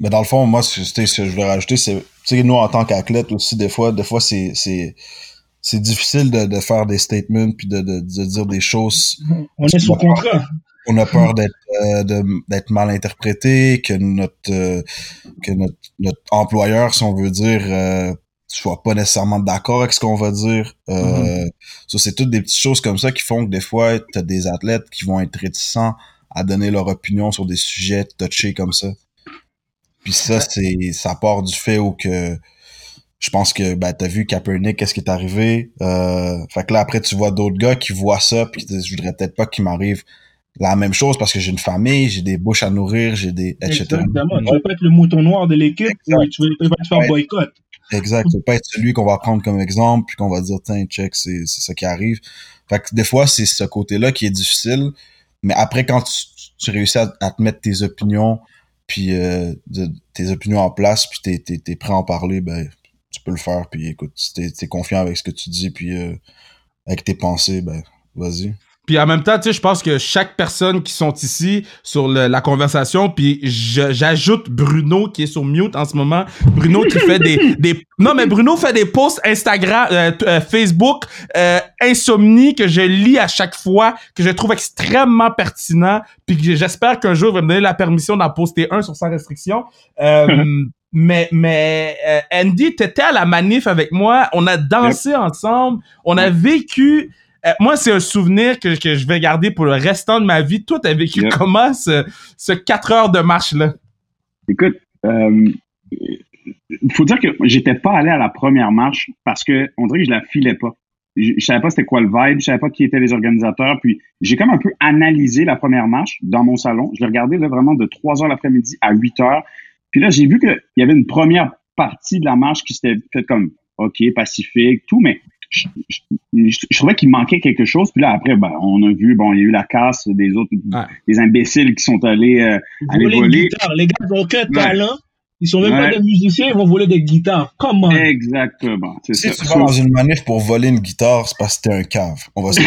Mais dans le fond, moi, ce, ce que je voulais rajouter, c'est, tu sais, nous, en tant qu'athlète aussi, des fois, des fois, c'est, c'est, c'est difficile de, de faire des statements puis de, de, de dire des choses. On est sous contrat. On a peur d'être, euh, d'être mal interprété, que notre, euh, que notre, notre employeur, si on veut dire, euh, soit pas nécessairement d'accord avec ce qu'on va dire. Euh, ça, c'est toutes des petites choses comme ça qui font que des fois, t'as des athlètes qui vont être réticents à donner leur opinion sur des sujets touchés comme ça. Puis ça, c'est ça part du fait où que je pense que ben t'as vu Kaepernick, qu'est-ce qui est arrivé? Euh, fait que là après tu vois d'autres gars qui voient ça puis qui disent je voudrais peut-être pas qu'il m'arrive la même chose parce que j'ai une famille, j'ai des bouches à nourrir, j'ai des etc. Exactement. Tu veux pas être le mouton noir de l'équipe, tu veux pas te faire boycott. Exact. Tu veux pas être celui qu'on va prendre comme exemple puis qu'on va dire tiens check c'est c'est ça qui arrive. Fait que des fois c'est ce côté-là qui est difficile, mais après quand tu, tu réussis à, à te mettre tes opinions puis euh, de- tes opinions en place puis t'es t'es t'es prêt à en parler ben peux le faire puis écoute si t'es t'es confiant avec ce que tu dis puis euh, avec tes pensées ben vas-y. Puis en même temps, tu sais, je pense que chaque personne qui sont ici sur le- la conversation, puis je- j'ajoute Bruno qui est sur mute en ce moment. Bruno qui fait des, *laughs* des... Non, mais Bruno fait des posts Instagram, euh, euh, Facebook, euh, Insomnie, que je lis à chaque fois, que je trouve extrêmement pertinent, puis que j'espère qu'un jour il va me donner la permission d'en poster un sur sans restriction. *laughs* Mais mais euh, Andy, t'étais à la manif avec moi, on a dansé ensemble, on a vécu... Euh, moi, c'est un souvenir que, que je vais garder pour le restant de ma vie. Toi, t'as vécu Yep. comment ce, ce 4 heures de marche-là? Écoute, euh, il faut dire que j'étais pas allé à la première marche parce que on dirait que je la filais pas. Je, je savais pas c'était quoi le vibe, je savais pas qui étaient les organisateurs. Puis j'ai comme un peu analysé la première marche dans mon salon. Je l'ai regardé là, vraiment de 3 heures l'après-midi à 8 heures. Puis là, j'ai vu qu'il y avait une première partie de la marche qui s'était faite comme OK, pacifique, tout, mais je, je- je- je trouvais qu'il manquait quelque chose. Puis là, après, ben, on a vu, bon, il y a eu la casse des autres, Ouais. des imbéciles qui sont allés euh, aller Voler guitare. Les gars, ils ont aucun talent. Ils sont même Ouais. pas des musiciens, ils vont voler des guitares. Comment? Exactement. C'est Si ça. tu vas dans une manif pour voler une guitare, c'est parce que t'es un cave. On va se Non,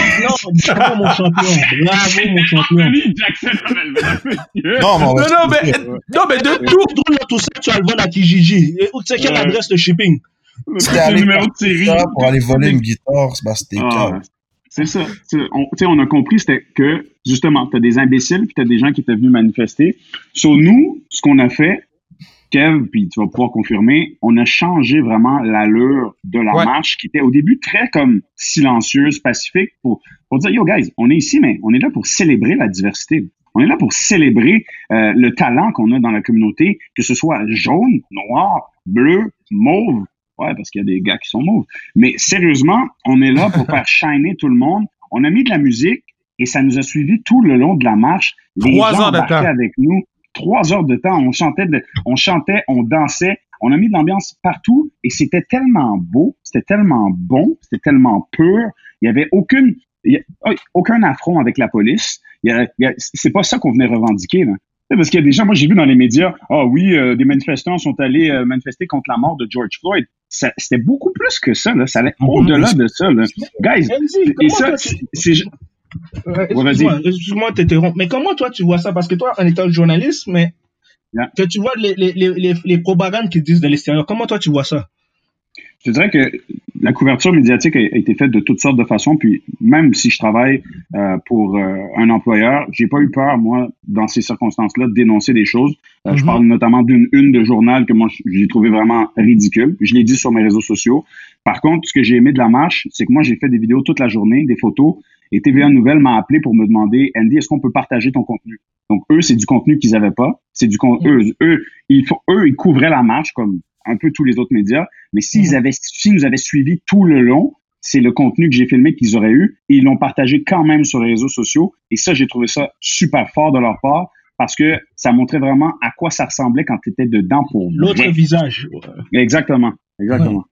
bravo mon champion. Bravo mon champion. Jackson Non, on Non, mais, non, mais de tout. Tout drôle, tout ça, tu vas le vendre à Kijiji. Et où tu sais quelle Ouais. adresse de shipping? C'est le numéro de série. ça pour aller voler une guitare, c'est parce que t'es Ah, cave. c'est ça. On, tu sais, on a compris, c'était que, justement, tu as des imbéciles, puis tu as des gens qui étaient venus manifester. Sur nous, ce qu'on a fait, Kev, puis tu vas pouvoir confirmer, on a changé vraiment l'allure de la Ouais. marche, qui était au début très comme silencieuse, pacifique, pour, pour dire, yo guys, on est ici, mais on est là pour célébrer la diversité. On est là pour célébrer euh, le talent qu'on a dans la communauté, que ce soit jaune, noir, bleu, mauve. Ouais, parce qu'il y a des gars qui sont mauves. Mais sérieusement, on est là pour *laughs* faire shiner tout le monde. On a mis de la musique et ça nous a suivis tout le long de la marche. Les Trois gens heures de temps. avec nous. Trois heures de temps. On chantait, de- on chantait, on dansait. On a mis de l'ambiance partout et c'était tellement beau, c'était tellement bon, c'était tellement pur. Il y avait aucune, il y a- oh, aucun affront avec la police. C'est pas ça qu'on venait revendiquer. Là. Parce qu'il y a des gens, moi j'ai vu dans les médias, ah oui, euh, des manifestants sont allés euh, manifester contre la mort de George Floyd. C'était beaucoup plus que ça. Là. Ça allait Mhm. au-delà de ça. Là. Guys, et ça, c'est, vas-y. Excuse-moi, excuse-moi de t'interrompre. Mais comment toi tu vois ça? Parce que toi, en étant journaliste, mais Yeah. que tu vois les, les, les, les, propagandes qu'ils disent de l'extérieur, comment toi tu vois ça? je dirais que la couverture médiatique a, été faite de toutes sortes de façons. Puis même si je travaille euh, pour euh, un employeur, j'ai pas eu peur, moi, dans ces circonstances-là, de dénoncer des choses. Euh, Je Mhm. parle notamment d'une une de journal que moi, j'ai trouvé vraiment ridicule. Je l'ai dit sur mes réseaux sociaux. Par contre, ce que j'ai aimé de la marche, c'est que moi, j'ai fait des vidéos toute la journée, des photos, et TVA Nouvelle m'a appelé pour me demander, Andy, est-ce qu'on peut partager ton contenu? Donc, eux, c'est du contenu qu'ils avaient pas. C'est du con- eux, eux, ils font, eux, ils couvraient la marche comme un peu tous les autres médias. Mais s'ils avaient, s'ils nous avaient suivis tout le long, c'est le contenu que j'ai filmé qu'ils auraient eu et ils l'ont partagé quand même sur les réseaux sociaux. Et ça, j'ai trouvé ça super fort de leur part parce que ça montrait vraiment à quoi ça ressemblait quand tu étais dedans pour L'autre visage. Exactement. Exactement.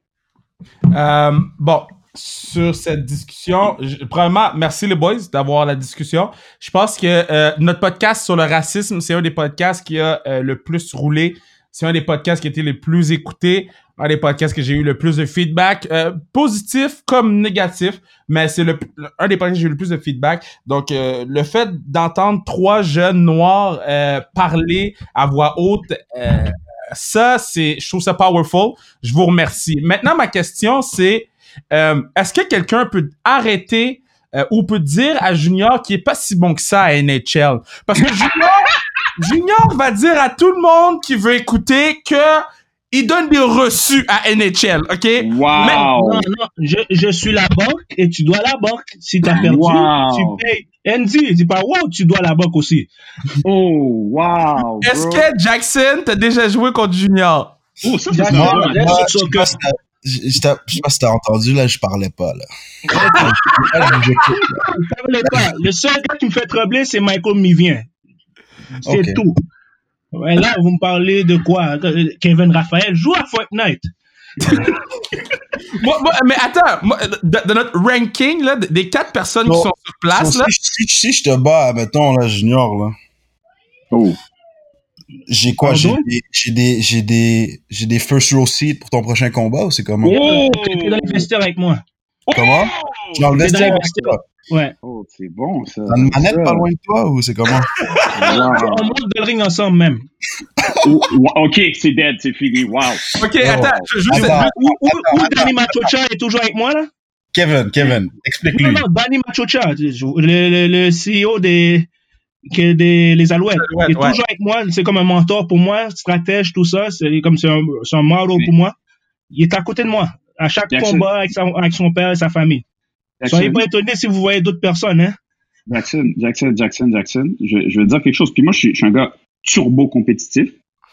Euh, bon, sur cette discussion, je- premièrement, merci les boys d'avoir la discussion. Je pense que euh, notre podcast sur le racisme, c'est un des podcasts qui a euh, le plus roulé. C'est un des podcasts qui a été les plus écoutés, un des podcasts que j'ai eu le plus de feedback, euh, positif comme négatif, mais c'est le, un des podcasts que j'ai eu le plus de feedback. Donc, euh, le fait d'entendre trois jeunes noirs euh, parler à voix haute, euh, ça, c'est, je trouve ça powerful. Je vous remercie. Maintenant, ma question, c'est euh, est-ce que quelqu'un peut arrêter euh, ou peut dire à Junior qu'il est pas si bon que ça à NHL? Parce que Junior, Junior va dire à tout le monde qui veut écouter que il donne des reçus à NHL, OK? Wow! Non, non, je, je suis la banque et tu dois la banque. Si tu as perdu, Wow. tu payes. Andy, dis pas wow, tu dois la banque aussi. Oh, wow! Est-ce que Jackson, t'as déjà joué contre Junior? Oh, ça, c'est Jackson, je sais pas si t'as- je je t'ai- je sais pas si t'as entendu, là, je parlais pas, là. Je- valait pas. Le seul gars qui me fait troubler, c'est Michael Mivien. C'est tout. Ouais, là, vous me parlez de quoi? Kevin Raphaël joue à Fortnite. Moi- moi- mais attends, moi, de, de notre ranking, là, des quatre personnes qui sont sur place, là, si, si- si je te bats, mettons, là, junior, là, Oh. J'ai quoi? J'ai Pardon? des, j'ai des, j'ai des, j'ai des first row seats pour ton prochain combat ou c'est comment? Oh! T'es dans les vestiaires avec moi. Comment? Tu es dans le vestiaire avec toi? Ouais. Oh, c'est bon, ça. T'as une manette pas loin de toi ou c'est comment? *laughs* Wow. On monte dans le ring ensemble même. Oh, OK, c'est dead, c'est fini. Wow. ok, attends, Attends, Où, où, où attends, Danny Machocha est toujours avec moi, là? Kevin, Kevin, Non, explique-lui. non, Danny Machocha, le, le, le CEO des, que des les Alouettes. Alouettes, il est ouais. toujours avec moi. C'est comme un mentor pour moi, stratège, tout ça. C'est comme c'est un, un model Oui. pour moi. Il est à côté de moi, à chaque combat avec, sa- avec son père et sa famille. Soyez Jackson, pas étonnés si vous voyez d'autres personnes, hein. Jackson, Jackson, Jackson, Jackson. Je, je vais te dire quelque chose. Puis moi, je suis, je suis un gars turbo compétitif.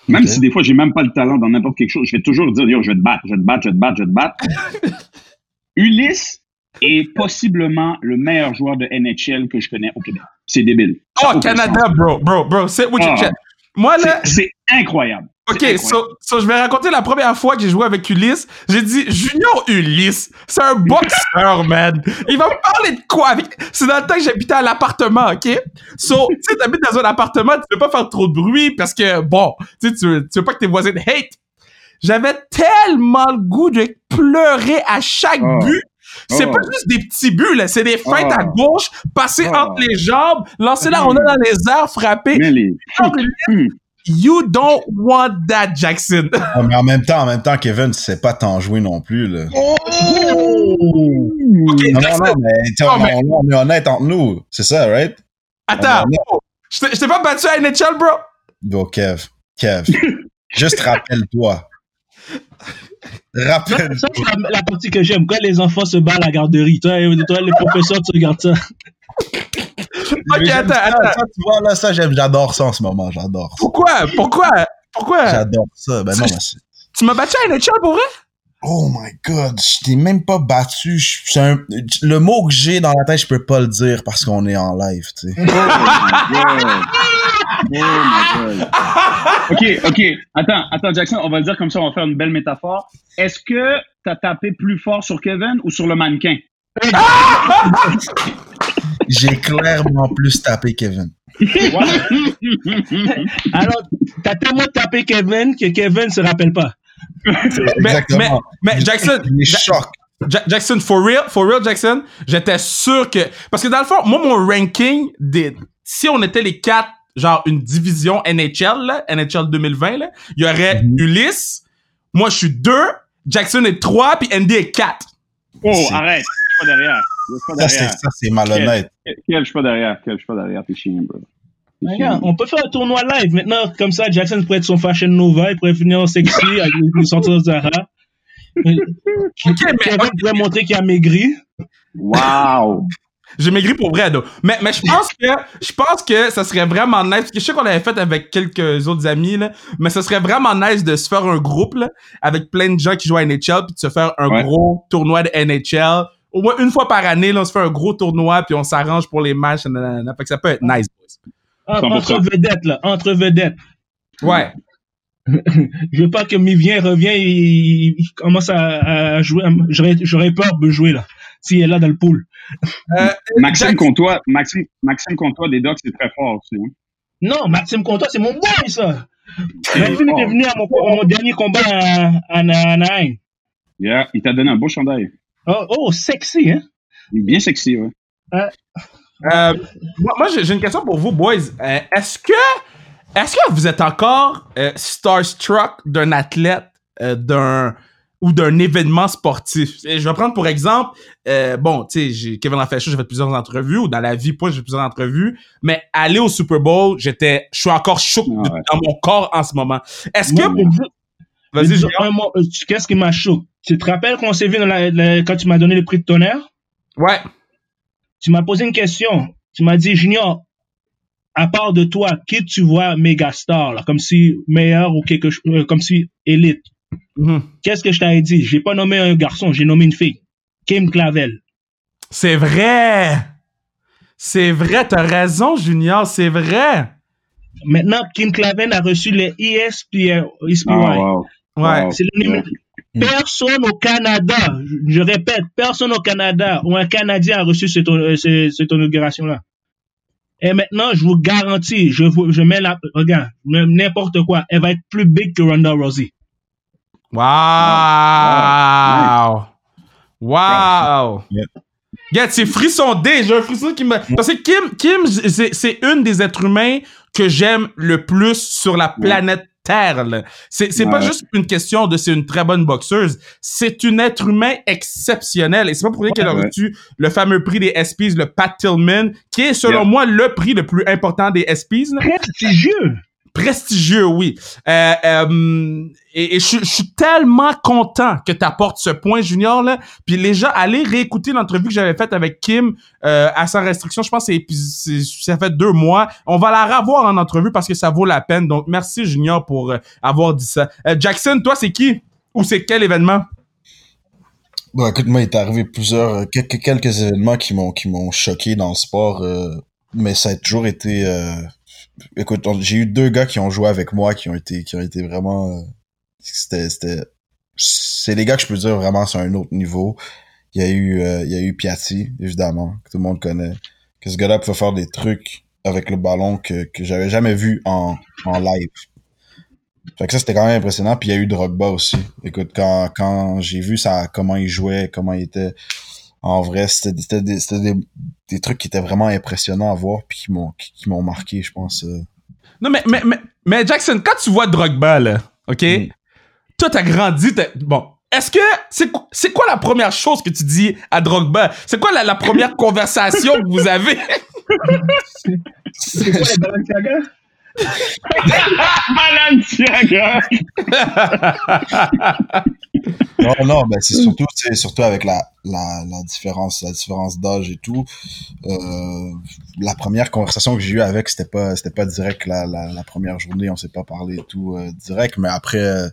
Même si des fois, j'ai même pas le talent dans n'importe quelque chose, je vais toujours dire, yo, je vais te battre, je vais te battre, je vais te battre, je vais te battre. *laughs* Ulysse est possiblement le meilleur joueur de NHL que je connais au Québec. C'est débile. Ça Oh, Canada, bro, bro, bro, sit with your Ah. Moi, là, C'est c'est incroyable. C'est Ok, so, so je vais raconter la première fois que j'ai joué avec Ulysse. J'ai dit, Junior Ulysse, c'est un boxeur, *laughs* man. Il va me parler de quoi? avec- C'est dans le temps que j'habitais à l'appartement, ok? So, tu sais, t'habites dans un appartement, tu peux pas faire trop de bruit parce que, bon, tu sais, tu veux, pas que tes voisins te hate. J'avais tellement le goût de pleurer à chaque Oh. but. C'est Oh. pas juste des petits buts, là. C'est des feintes Oh. à gauche, passer Oh. entre les jambes, lancer la rondelle dans les airs, frapper. Les... Ulysse, Hmm. You don't want that, Jackson. Ah, mais en même temps, en même temps, Kevin, tu sais pas t'en jouer non plus, là. Oh! Non, non, Jackson, non, mais, on, mais- on- on est honnête entre nous. C'est ça, right? Attends, je t'ai- je t'ai pas battu à NHL, bro? Bon, Kev, Kev, *laughs* juste rappelle-toi. Ça, Rappelle. ça, c'est la, la partie que j'aime. Quand les enfants se battent à la garderie, toi, toi les professeurs, tu regardes ça. Ok, attends, ça, attends. ça, tu vois, là, ça, j'aime, j'adore ça en ce moment, j'adore ça. Pourquoi? Pourquoi? Pourquoi? J'adore ça. Ben non, mais c'est- Tu m'as battu à NHL pour vrai? Oh my god, je t'ai même pas battu. Je- un- le mot que j'ai dans la tête, je peux pas le dire parce qu'on est en live, tu sais. Oh my God. OK, OK. Attends, attends, Jackson, on va le dire comme ça, on va faire une belle métaphore. Est-ce que t'as tapé plus fort sur Kevin ou sur le mannequin? *laughs* J'ai clairement plus tapé Kevin. *laughs* Alors, t'as tellement tapé Kevin que Kevin se rappelle pas. *laughs* Exactement. Mais Jackson, Les Ja- chocs. Ja- Jackson, for real, for real, Jackson, j'étais sûr que. Parce que dans le fond, moi, mon ranking, des... si on était les quatre, genre une division NHL, là, NHL 2020, là, il y aurait Mhm. Ulysse, moi je suis deux, Jackson est trois, puis Andy est quatre. Oh, C'est- arrête. Je suis pas derrière. Pas Ça, c'est, derrière. ça, c'est malhonnête. Kev, je suis pas derrière. Kev, je suis pas derrière. T'es chien, bro. Regarde, on peut faire un tournoi live maintenant, comme ça, Jackson pourrait être son Fashion Nova, il pourrait finir en sexy avec les senteurs Zara. Ok, mais Kevin pourrait montrer qu'il a maigri. Wow. J'ai maigri pour vrai, donc. Mais, mais je pense que, je pense que ça serait vraiment nice, parce que je sais qu'on l'avait fait avec quelques autres amis, là, mais ça serait vraiment nice de se faire un groupe, là, avec plein de gens qui jouent à NHL, puis de se faire un Ouais. gros tournoi de NHL. Au moins une fois par année, là, on se fait un gros tournoi, puis on s'arrange pour les matchs, nanana. Fait que ça peut être nice, boys. En- 100%. Entre vedettes, là, entre vedettes. Ouais. *laughs* Je veux pas que Mivien revienne et il, commence à, à jouer. J'aurais j'aurais peur de jouer, là, s'il est là dans le pool. Euh, Maxime Jack- Comtois, Maxime, Maxime Comtois des Docs, c'est très fort aussi. Hein? Non, Maxime Comtois, c'est mon boy, ça. Maxime fort. était venu à mon, à mon dernier combat à, à. Yeah, il t'a donné un beau chandail. Oh, oh, sexy, hein? Il est bien sexy, ouais. Euh, moi, moi, j'ai une question pour vous, boys. Euh, est-ce que, est-ce que vous êtes encore euh, starstruck d'un athlète, euh, d'un ou d'un événement sportif? Et Je vais prendre pour exemple, euh, bon, tu sais, Kevin Raphaël, j'ai fait plusieurs entrevues, ou dans la vie, point, j'ai fait plusieurs entrevues, mais aller au Super Bowl, j'étais, je suis encore chaud Ah ouais. dans mon corps en ce moment. Est-ce que, vas-y, je euh, Qu'est-ce qui m'a choqué? Tu te rappelles qu'on s'est vu dans la- la- quand tu m'as donné le prix de tonnerre? ouais, Tu m'as posé une question. Tu m'as dit, Junior, à part de toi, qui tu vois méga star, là, comme si meilleur ou quelque chose, euh, comme si élite? Mhm. Qu'est-ce que je t'avais dit? J'ai pas nommé un garçon, j'ai nommé une fille. Kim Clavel. C'est vrai! C'est vrai, t'as raison, Junior, c'est vrai! Maintenant, Kim Clavel a reçu les ESPY. Ah, wow. Ouais. Wow. C'est le numéro- Personne au Canada, je, répète, personne au Canada ou un Canadien a reçu cette, euh, cette inauguration-là. Et maintenant, je vous garantis, je, vous, je mets la, regarde, n'importe quoi, elle va être plus big que Ronda Rousey. Wow! Wow! Yeah. Regarde, c'est frisson D, j'ai un frisson qui me... Parce que Kim, Kim c'est une des êtres humains que j'aime le plus sur la planète Terre. C'est pas juste une question de c'est une très bonne boxeuse, c'est une être humain exceptionnel. Et c'est pas pour rien qu'elle a Ouais. reçu le fameux prix des ESPYs, le Pat Tillman, qui est selon Yeah. moi le prix le plus important des ESPYs. là Prestigieux. Prestigieux, oui. Euh, euh, et je, suis tellement content que tu apportes ce point, Junior. Là. Puis les gens, allez réécouter l'entrevue que j'avais faite avec Kim euh, à Sans Restriction. Je pense que c'est ça fait deux mois. On va la revoir en entrevue parce que ça vaut la peine. Donc, merci, Junior, pour euh, avoir dit ça. Euh, Jackson, toi, c'est qui? Ou c'est quel événement? Bon, écoute, moi, il est arrivé plusieurs, euh, quelques, quelques événements qui m'ont, qui m'ont choqué dans le sport, mais ça a toujours été, écoute, j'ai eu deux gars qui ont joué avec moi, qui ont été, qui ont été vraiment, euh, c'était, c'était, c'est les gars que je peux dire vraiment sur un autre niveau. Il y a eu, euh, il y a eu Piatti, évidemment, que tout le monde connaît. Que ce gars-là pouvait faire des trucs avec le ballon que, que j'avais jamais vu en, en live. Fait que ça, c'était quand même impressionnant. Puis il y a eu Drogba aussi. Écoute, quand, quand j'ai vu ça, comment il jouait, comment il était, en vrai, c'était des, c'était des, des trucs qui étaient vraiment impressionnants à voir puis qui m'ont qui, qui m'ont marqué, je pense. euh. Non, mais, mais, mais, mais Jackson, quand tu vois Drogba, là, OK? Mm. Toi, t'as grandi, t'as- bon. Est-ce que c'est qu- c'est quoi la première chose que tu dis à Drogba? C'est quoi la, la première conversation que vous avez? C'est quoi les Balenciaga? *laughs* *laughs* Balenciaga! *laughs* *laughs* Non, non, ben c'est surtout, c'est surtout avec la, la, la différence, la différence d'âge et tout. Euh, la première conversation que j'ai eue avec, c'était pas, c'était pas direct la, la, la première journée, on s'est pas parlé et tout euh, direct, mais après, euh,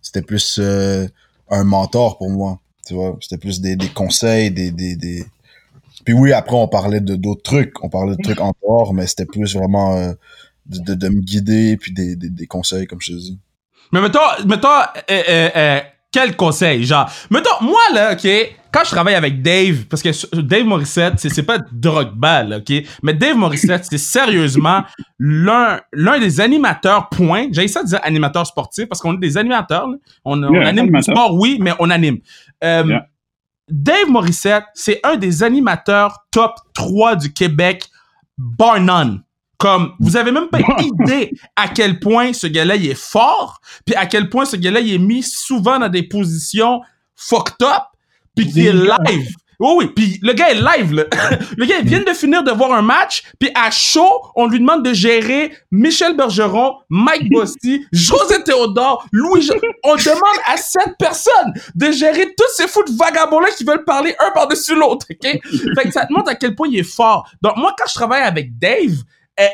c'était plus euh, un mentor pour moi, tu vois. C'était plus des, des conseils, des, des, des. Puis oui, après on parlait de d'autres trucs, on parlait de trucs en dehors, mais c'était plus vraiment euh, de, de, de me guider puis des, des, des conseils, comme je te dis. Mais mettons, mettons, euh, euh, euh, quel conseil? Genre, mettons, moi, là, OK, quand je travaille avec Dave, parce que Dave Morissette, c'est, pas Drogba, là, OK? Mais Dave Morissette, c'est sérieusement l'un, l'un des animateurs, point. J'ai ça de dire animateur sportif, parce qu'on est des animateurs, là. On, on Yeah, anime du sport, oui, mais on anime. Euh, Yeah. Dave Morissette, c'est un des animateurs top 3 du Québec, bar none. Comme, vous avez même pas *laughs* idée à quel point ce gars-là, il est fort, puis à quel point ce gars-là, il est mis souvent dans des positions fucked up, puis qu'il est live. Oui, oui, puis le gars est live, là. *laughs* le gars, il vient de finir de voir un match, puis à chaud, on lui demande de gérer Michel Bergeron, Mike Bossy, *laughs* José Théodore, Louis... Jean- On demande à cette personne de gérer tous ces fous de vagabonds-là qui veulent parler un par-dessus l'autre, OK? Fait que ça te montre à quel point il est fort. Donc, moi, quand je travaille avec Dave,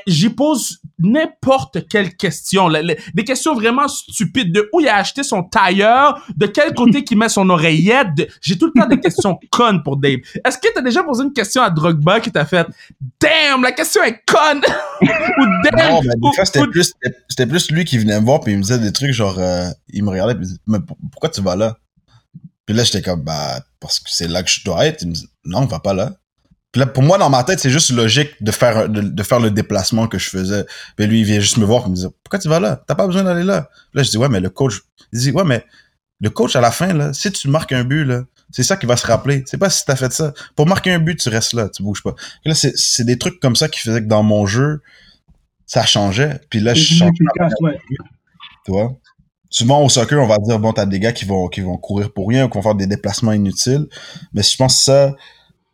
j'y pose n'importe quelle question. des questions vraiment stupides. De où il a acheté son tailleur, de quel côté qu'il met son oreillette. de- J'ai tout le temps des questions *laughs* connes pour Dave. Est-ce que t'as déjà posé une question à Drogba qui t'a fait « Damn, la question est conne! *laughs* » Ou « Damn! Non, ben, ou- des fois, c'était ou- plus, c'était- c'était plus lui qui venait me voir puis il me disait des trucs genre, euh, il me regardait puis il me disait, mais pour- pourquoi tu vas là? Puis là, j'étais comme, bah, parce que c'est là que je dois être. Il me dit, non, va pas là. Puis là, pour moi, dans ma tête, c'est juste logique de faire, de, de faire le déplacement que je faisais. Puis lui, il vient juste me voir et me dit, pourquoi tu vas là? T'as pas besoin d'aller là. Puis là, je dis, ouais, mais le coach, il dit, ouais, mais le coach, à la fin, là, si tu marques un but, là, c'est ça qui va se rappeler. C'est pas si t'as fait ça. Pour marquer un but, tu restes là, tu bouges pas. Puis là, c'est, c'est des trucs comme ça qui faisaient que dans mon jeu, ça changeait. Puis là, je changeais ouais. tu vois? Souvent au soccer, on va dire bon, t'as des gars qui vont qui vont courir pour rien ou qui vont faire des déplacements inutiles, mais je pense que ça,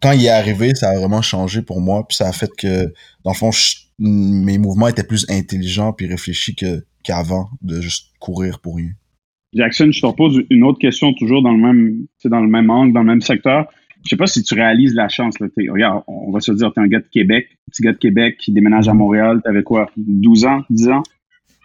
quand il est arrivé, ça a vraiment changé pour moi, puis ça a fait que dans le fond, je- mes mouvements étaient plus intelligents puis réfléchis qu'avant de juste courir pour rien. Jackson, je te repose une autre question toujours dans le même, tu dans le même angle, dans le même secteur. Je sais pas si tu réalises la chance. Là. Regarde, on va se dire, t'es un gars de Québec, petit gars de Québec qui déménage à Montréal. T'avais quoi, 12 ans, 10 ans?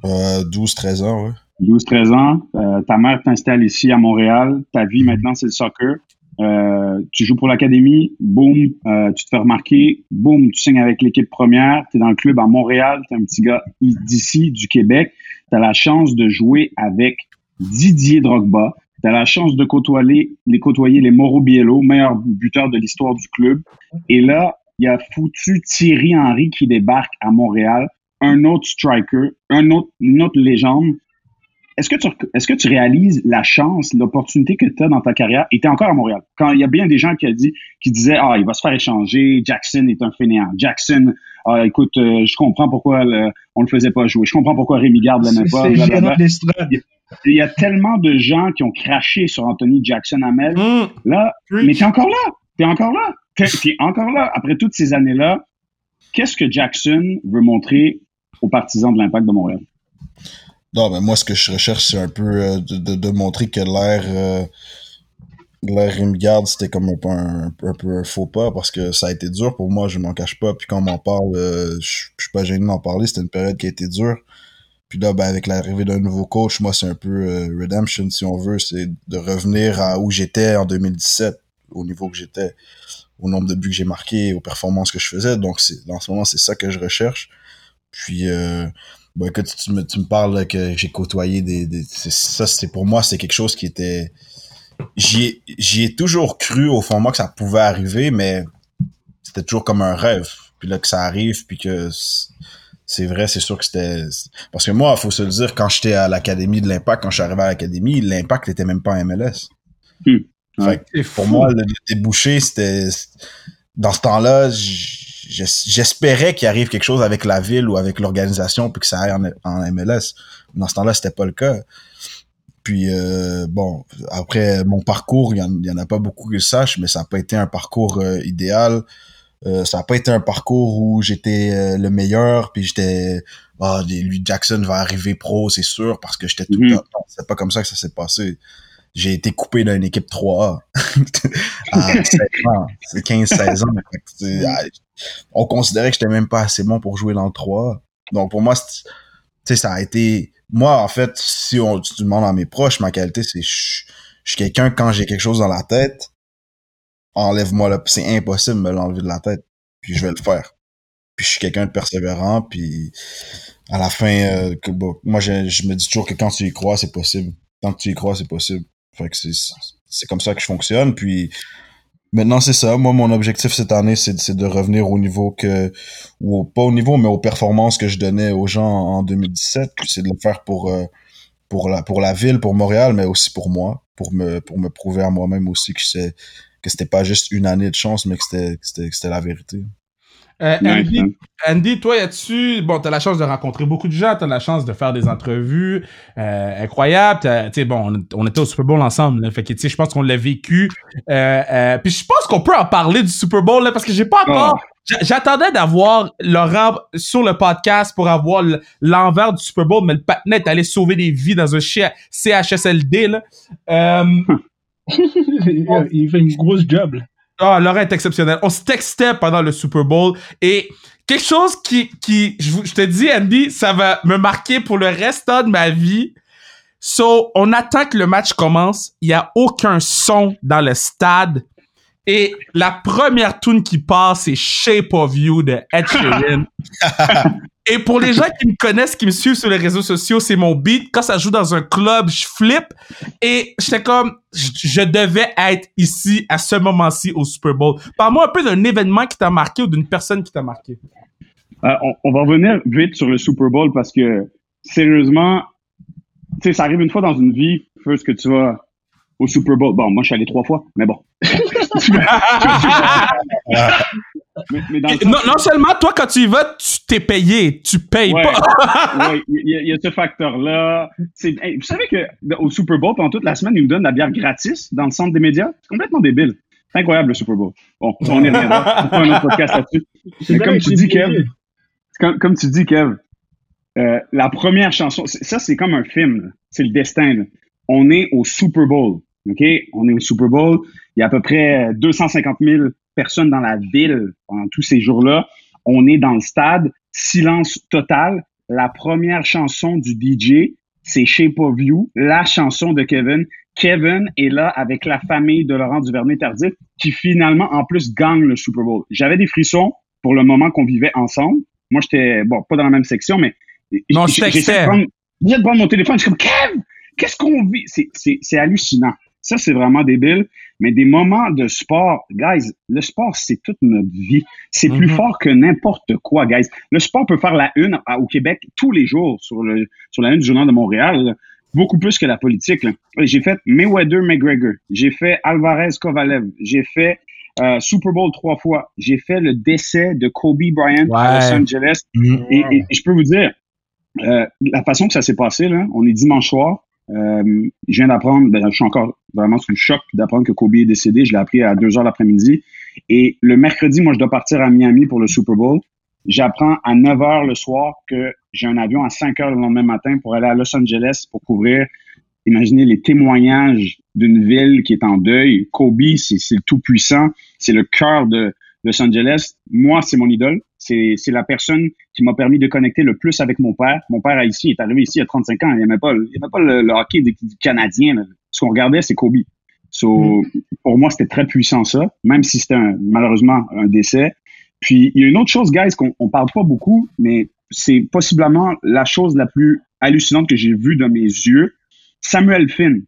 Euh, 12, 13 ans, ouais. 12-13 ans, euh, ta mère t'installe ici à Montréal, ta vie maintenant c'est le soccer. Euh, tu joues pour l'académie, boum, euh, tu te fais remarquer, boum, tu signes avec l'équipe première, tu es dans le club à Montréal, tu es un petit gars d'ici, du Québec, tu as la chance de jouer avec Didier Drogba, tu as la chance de côtoyer les, côtoyer Mauro Biello, meilleur buteur de l'histoire du club. Et là, il y a foutu Thierry Henry qui débarque à Montréal, un autre striker, un une autre légende est-ce que tu est-ce que tu réalises la chance, l'opportunité que tu as dans ta carrière? Et tu es encore à Montréal? Quand il y a bien des gens qui, a dit, qui disaient Ah, il va se faire échanger, Jackson est un fainéant. Jackson, ah, écoute, euh, je comprends pourquoi le, on le faisait pas jouer. Je comprends pourquoi Rémi Garde l'aimait pas. Il y a tellement de gens qui ont craché sur Anthony Jackson Hamel. Mm. là, mais t'es encore là. T'es encore là. T'es es encore là. Après toutes ces années-là, qu'est-ce que Jackson veut montrer aux partisans de l'impact de Montréal? Non, mais moi, ce que je recherche, c'est un peu euh, de, de, montrer que l'air euh, l'air Rimgard, c'était comme un peu un, peu un faux pas parce que ça a été dur pour moi, je m'en cache pas. Puis quand on m'en parle, euh, je, suis pas gêné d'en parler. C'était une période qui a été dure. Puis là, ben, avec l'arrivée d'un nouveau coach, moi, c'est un peu euh, redemption, si on veut. C'est de revenir à où j'étais en 2017, au niveau que j'étais, au nombre de buts que j'ai marqués, aux performances que je faisais. Donc, c'est en ce moment, c'est ça que je recherche. Puis, euh, Bon, écoute, tu me, tu me parles que j'ai côtoyé des, des ça, c'est pour moi, c'est quelque chose qui était, j'y ai, ai toujours cru au fond de moi que ça pouvait arriver, mais c'était toujours comme un rêve. Puis là, que ça arrive, puis que c'est vrai, c'est sûr que c'était, parce que moi, il faut se le dire, quand j'étais à l'académie de l'Impact, quand je suis arrivé à l'académie, l'Impact n'était même pas en MLS. Hmm. Fait pour moi, le débouché, c'était, dans ce temps-là, j'espérais qu'il arrive quelque chose avec la ville ou avec l'organisation puis que ça aille en, MLS. Dans ce temps-là, c'était pas le cas. Puis euh, bon, après mon parcours, il y, en, a pas beaucoup que je sache, mais ça n'a pas été un parcours euh, idéal. Euh, ça n'a pas été un parcours où j'étais le meilleur, puis j'étais ah lui Jackson va arriver pro, c'est sûr, parce que j'étais tout le mm-hmm. temps. C'est pas comme ça que ça s'est passé j'ai été coupé d'une équipe 3A à 15-16 ans. on considérait que j'étais même pas assez bon pour jouer dans le 3A. Donc pour moi, ça a été... Moi, en fait, si on tu demandes à mes proches, ma qualité, c'est je, suis quelqu'un, quand j'ai quelque chose dans la tête, enlève-moi là. C'est impossible de me l'enlever de la tête. Puis je vais le faire. Puis je suis quelqu'un de persévérant, puis à la fin, euh, moi, je, je me dis toujours que quand tu y crois, c'est possible. Tant que tu y crois, c'est possible. C'est comme ça que je fonctionne. Puis maintenant, c'est ça. Moi, mon objectif cette année, c'est de revenir au niveau que, ou pas au niveau, mais aux performances que je donnais aux gens en 2017. Puis c'est de le faire pour, euh, pour, la, pour la ville, pour Montréal, mais aussi pour moi, pour me, pour me prouver à moi-même aussi que que c'était pas juste une année de chance, mais que c'était la vérité. Euh, Andy, Andy, toi, as-tu. Bon, t'as la chance de rencontrer beaucoup de gens, t'as la chance de faire des entrevues euh, incroyables. Tu bon, on, était au Super Bowl ensemble, fait que, tu sais, je pense qu'on l'a vécu. Euh, puis je pense qu'on peut en parler du Super Bowl, là, parce que j'ai pas encore. J'attendais d'avoir Laurent sur le podcast pour avoir l'envers du Super Bowl, mais le patinet allait sauver des vies dans un CHSLD, là. *laughs* Il fait une grosse job, là. Ah, Laurent est exceptionnel. On se textait pendant le Super Bowl et quelque chose qui, qui je, te dis, Andy, ça va me marquer pour le restant de ma vie. So, on attend que le match commence. Il y a aucun son dans le stade. Et la première tune qui passe, c'est Shape of You de Ed *laughs* Sheeran. *laughs* Et pour les gens qui me connaissent, qui me suivent sur les réseaux sociaux, c'est mon beat. Quand ça joue dans un club, je flippe. Et j'étais comme, je devais être ici à ce moment-ci au Super Bowl. Parle-moi un peu d'un événement qui t'a marqué ou d'une personne qui t'a marqué. Euh, on, va revenir vite sur le Super Bowl parce que, sérieusement, tu sais, ça arrive une fois dans une vie, first que tu vas au Super Bowl. Bon, moi, je suis allé trois fois, mais bon. *laughs* *laughs* non, seulement toi, quand tu y vas, tu t'es payé, tu payes pas. *laughs* oui, il y, a ce facteur-là. vous savez qu'au Super Bowl, pendant toute la semaine, ils nous donnent la bière gratis dans le centre des médias. C'est complètement débile. C'est incroyable le Super Bowl. Bon, on y reviendra. On un autre podcast là-dessus. comme tu dis, Kev, comme, tu dis, Kev, euh, la première chanson, ça, c'est comme un film. C'est le destin. On est au Super Bowl. OK? On est au Super Bowl. Il y a à peu près 250 000 personnes dans la ville pendant tous ces jours-là. On est dans le stade, silence total. La première chanson du DJ, c'est Shape of You, la chanson de Kevin. Kevin est là avec la famille de Laurent Duvernay-Tardif qui finalement, en plus, gagne le Super Bowl. J'avais des frissons pour le moment qu'on vivait ensemble. Moi, j'étais, bon, pas dans la même section, mais non, je de prendre, de prendre mon téléphone. Je suis comme, Kev, qu'est-ce qu'on vit? C'est hallucinant. Ça, c'est vraiment débile. Mais des moments de sport, guys, le sport, c'est toute notre vie. C'est plus mhm. fort que n'importe quoi, guys. Le sport peut faire la une au Québec tous les jours sur, le, sur la une du Journal de Montréal. Beaucoup plus que la politique. J'ai fait Mayweather-McGregor. J'ai fait Alvarez-Kovalev. J'ai fait euh, Super Bowl trois fois. J'ai fait le décès de Kobe Bryant à Los Angeles. Mhm. Et, je peux vous dire, euh, la façon que ça s'est passé, là, on est dimanche soir. Euh, je viens d'apprendre, ben, je suis encore vraiment sous le choc d'apprendre que Kobe est décédé. Je l'ai appris à 2 heures l'après-midi. Et le mercredi, moi, je dois partir à Miami pour le Super Bowl. J'apprends à 9 heures le soir que j'ai un avion à 5 heures le lendemain matin pour aller à Los Angeles pour couvrir, imaginez les témoignages d'une ville qui est en deuil. Kobe, c'est le tout-puissant. C'est le cœur de Los Angeles. Moi, c'est mon idole. C'est la personne qui m'a permis de connecter le plus avec mon père. Mon père ici, est arrivé ici à 35 ans. Il n'aimait pas, il aimait pas le, hockey du, Canadien. Ce qu'on regardait, c'est Kobe. So, mm. Pour moi, c'était très puissant ça, même si c'était malheureusement un décès. Puis, il y a une autre chose, guys, qu'on on parle pas beaucoup, mais c'est possiblement la chose la plus hallucinante que j'ai vue de mes yeux. Samuel Finn,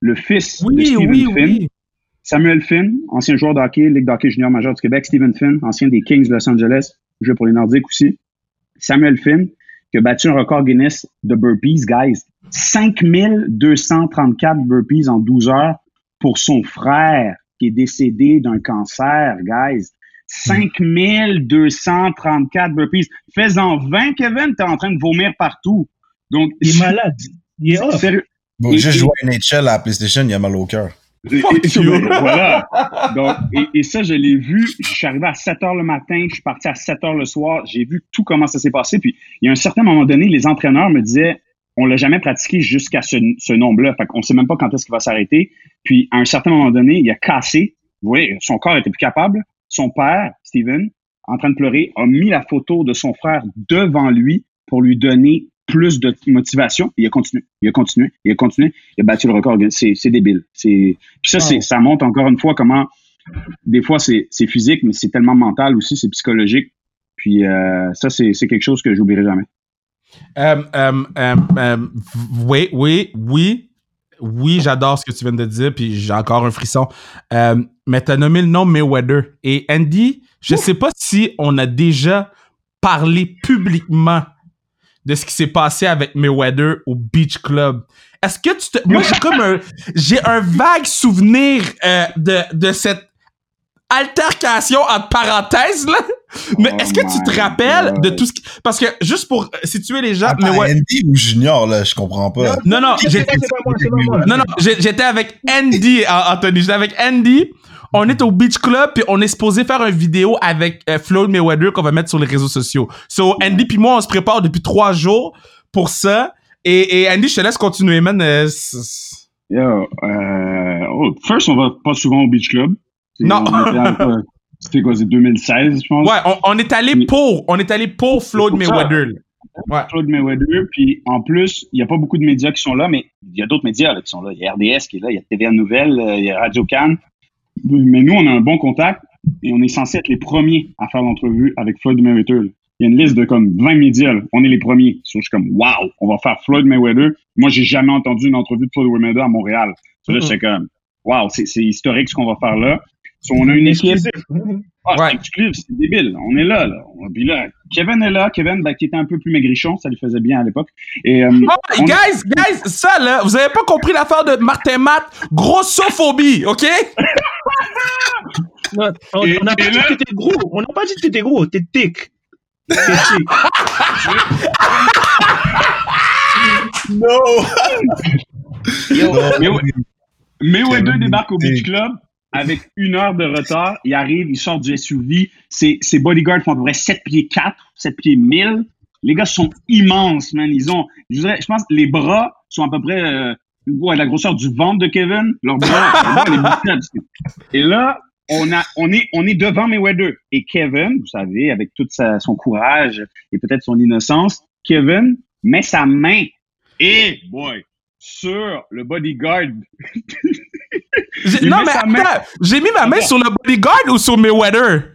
le fils de Stephen Finn. Samuel Finn, ancien joueur de hockey, Ligue de hockey junior majeur du Québec. Stephen Finn, ancien des Kings de Los Angeles, joué pour les Nordiques aussi. Samuel Finn, qui a battu un record Guinness de burpees, guys. 5234 burpees en 12 heures pour son frère qui est décédé d'un cancer, guys. 5234 burpees. Fais-en 20, Kevin, t'es en train de vomir partout. Donc, il est malade. Il est off. Sérieux. Bon, juste jouer à NHL à la PlayStation, il a mal au cœur. *laughs* voilà. Donc, et, ça, je l'ai vu. Je suis arrivé à 7 heures le matin, je suis parti à 7 heures le soir. J'ai vu tout comment ça s'est passé. Puis, il y a un certain moment donné, les entraîneurs me disaient, on l'a jamais pratiqué jusqu'à ce, ce nombre-là. Fait qu'on sait même pas quand est-ce qu'il va s'arrêter. Puis, à un certain moment donné, il a cassé. Vous voyez, son corps était plus capable. Son père, Steven, en train de pleurer, a mis la photo de son frère devant lui pour lui donner plus de motivation. Il a continué, il a continué, il a continué, il a battu le record. C'est, c'est débile. C'est, puis ça, c'est, ça montre encore une fois comment, des fois, c'est, c'est physique, mais c'est tellement mental aussi, c'est psychologique. Puis euh, ça, c'est, c'est quelque chose que j'oublierai jamais. Euh, euh, oui, oui, oui. Oui, j'adore ce que tu viens de dire, puis j'ai encore un frisson. mais tu as nommé le nom Mayweather. Et Andy, je sais pas si on a déjà parlé publiquement de ce qui s'est passé avec Mayweather au Beach Club. Est-ce que tu te... Moi, j'ai comme un... J'ai un vague souvenir euh, de, de cette altercation entre parenthèses, là. Mais est-ce que tu te rappelles de tout ce qui... Parce que, juste pour situer les gens... Attends, Andy ou Junior, là, je comprends pas. Non, non, j'étais... Non, non, j'étais avec Andy, Anthony. J'étais avec Andy on est au Beach Club puis on est supposé faire une vidéo avec euh, Floyd Mayweather qu'on va mettre sur les réseaux sociaux. So Andy puis moi on se prépare depuis trois jours pour ça et, Andy je te laisse continuer man. Euh, Yo, euh, oh, first on va pas souvent au Beach Club. Non. *laughs* C'était quoi, c'est 2016 je pense? Ouais, on, est allé pour, on est allé pour Floyd Mayweather. Ouais. Floyd Mayweather, puis en plus, il n'y a pas beaucoup de médias qui sont là, mais il y a d'autres médias qui sont là. Il y a RDS qui est là, il y a TVA Nouvelle, il y a Radio Cannes. Mais nous, on a un bon contact et on est censé être les premiers à faire l'entrevue avec Floyd Mayweather. Il y a une liste de comme 20 médias. On est les premiers. je suis comme, wow, on va faire Floyd Mayweather. Moi, j'ai jamais entendu une entrevue de Floyd Mayweather à Montréal. So, là, c'est comme, wow, c'est historique ce qu'on va faire là. on a une équipe. Ah, c'est c'est débile. On est là, là. Puis là, Kevin est là. Kevin, ben, qui était un peu plus maigrichon, ça lui faisait bien à l'époque. Et, euh, oh, guys, guys, ça, là, vous avez pas compris l'affaire de Martin Matt? Grossophobie, OK? *laughs* on n'a pas, dit que t'étais gros. On n'a pas dit que t'étais gros. T'es thick. T'es *laughs* thick. no! Yo, mais, mais, deux débarque au Beach Club avec une heure de retard. Il arrive, il sort du SUV. Ses, bodyguards font à peu près 7 pieds 4, 7 pieds 1000. Les gars sont immenses, man. Ils ont, je, dirais, je pense, les bras sont à peu près euh, la grosseur du ventre de Kevin. Leurs bras, Et là, on, a, on, est, on est devant Mayweather. Et Kevin, vous savez, avec tout son courage et peut-être son innocence, Kevin met sa main Et, boy, sur le bodyguard. Non, mais sa main- attends, j'ai mis ma main sur le bodyguard ou sur Mayweather?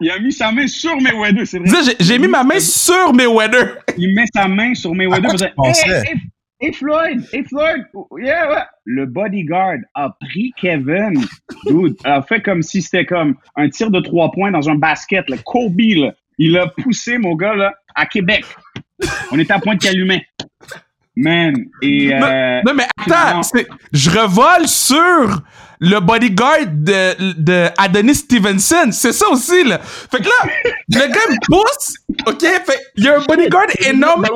Il a mis sa main sur Mayweather, c'est vrai. J'ai mis ma main sur Mayweather. Il met sa main sur Mayweather. À quoi il tu pensais? hey, hey, hey, Floyd, hey Floyd, yeah, ouais. Le bodyguard a pris Kevin, dude, a fait comme si c'était comme un tir de trois points dans un basket, le Kobe, là. Il a poussé, mon gars, là, à Québec. On était à Pointe-Calumet. Man, et... Euh, Non, mais attends, je revole sur le bodyguard de, de Adonis Stevenson. C'est ça aussi, là. Fait que là, le gars me pousse, OK? Fait il y a un bodyguard *laughs* énorme.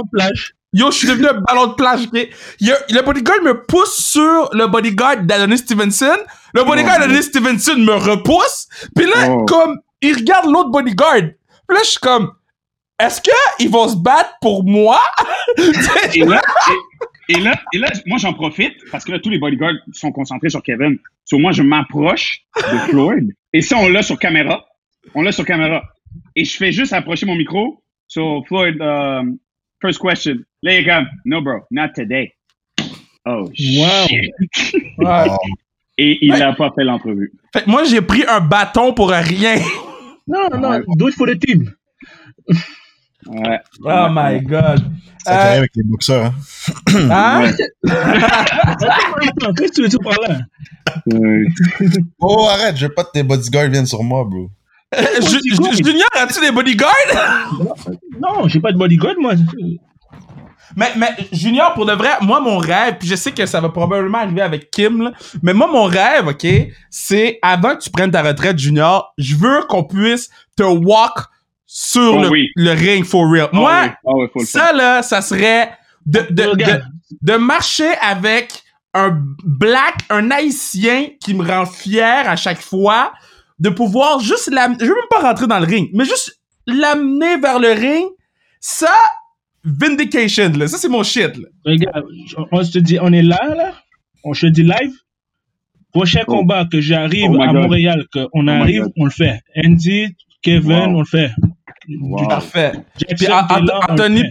Yo, je suis devenu un ballon de plage, OK? Le bodyguard me pousse sur le bodyguard d'Adonis Stevenson. Le bodyguard Oh, d'Adonis Stevenson me repousse. Puis là, Oh. comme, il regarde l'autre bodyguard. Puis là, je suis comme, est-ce qu'ils vont se battre pour moi? Et là, et, et là, et là, moi, j'en profite parce que là, tous les bodyguards sont concentrés sur Kevin. Sur moi, je m'approche de Floyd. Et ça, on l'a sur caméra. On l'a sur caméra. Et je fais juste approcher mon micro. So, Floyd, um, first question. Là, il est comme, no, bro, not today. Oh, Wow. shit. *laughs* Oh, Et il Ouais. n'a pas fait l'entrevue. Fait que moi, j'ai pris un bâton pour rien. *laughs* Non, non, Ouais. do it for the team. Ouais. Oh my god. ça Euh, avec les boxeurs, hein. *clears throat* Hein? *laughs* Qu'est-ce que tu veux dire par là? Oh, arrête, je veux pas que tes bodyguards viennent sur moi, bro. Euh, Ju- Ju- Junior, as-tu des bodyguards? Non, j'ai pas de bodyguard, moi. Mais, mais Junior, pour de vrai, moi, mon rêve, puis je sais que ça va probablement arriver avec Kim, là, mais moi, mon rêve, OK, c'est avant que tu prennes ta retraite, Junior, je veux qu'on puisse te walk sur Oh le, oui. le ring for real. Ah moi, ah ça, là, ça serait de, de, de, Regarde. de marcher avec un black, un haïtien qui me rend fier à chaque fois, de pouvoir juste l'amener, je veux même pas rentrer dans le ring, mais juste l'amener vers le ring, ça, vindication, là, ça c'est mon shit, là. Regarde, on se dit, on est là, là. On se dit live. Prochain Oh. combat que j'arrive Oh à God. Montréal, qu'on my arrive, on le fait. Andy, Kevin, Wow. on le fait. Wow. Parfait. Jackson, Puis, là, Anthony-.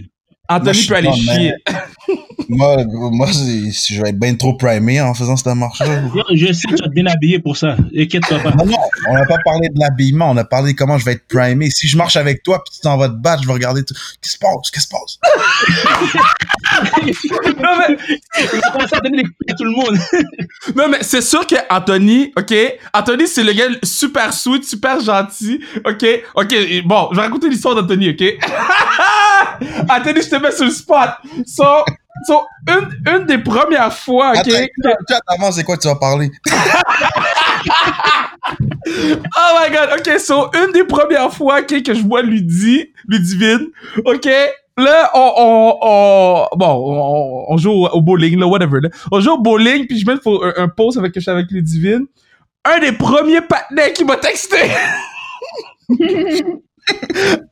Anthony je peut aller chier. *laughs* Moi, moi c'est- si je vais être bien trop primé en faisant cette marche-là. Je sais que tu vas te bien habiller pour ça. Inquiète-toi pas. Non, non, on n'a pas parlé de l'habillement, on a parlé de comment je vais être primé. Si je marche avec toi puis tu t'en vas te battre, je vais regarder tout. Qu'est-ce qui se passe? Qu'est-ce qui se passe? Non, mais, Il va commencer à donner les coups à tout le monde. non, mais c'est sûr que Anthony, ok, Anthony c'est le gars super sweet, super gentil, ok, ok, bon, je vais raconter l'histoire d'Anthony, ok? *laughs* Anthony, je te mets sur le spot. So, so une, une des premières fois, ok? Attends, chat, avant, c'est quoi que tu vas parler? *laughs* Oh my god, ok, so une des premières fois ok, que je vois Ludi, Ludivine, ok, là, on, on, on bon, on, on joue au, bowling, là, whatever, là. On joue au bowling, puis je mets pour un, un post avec que je suis avec Ludivine. Un des premiers partenaires qui m'a texté. *laughs*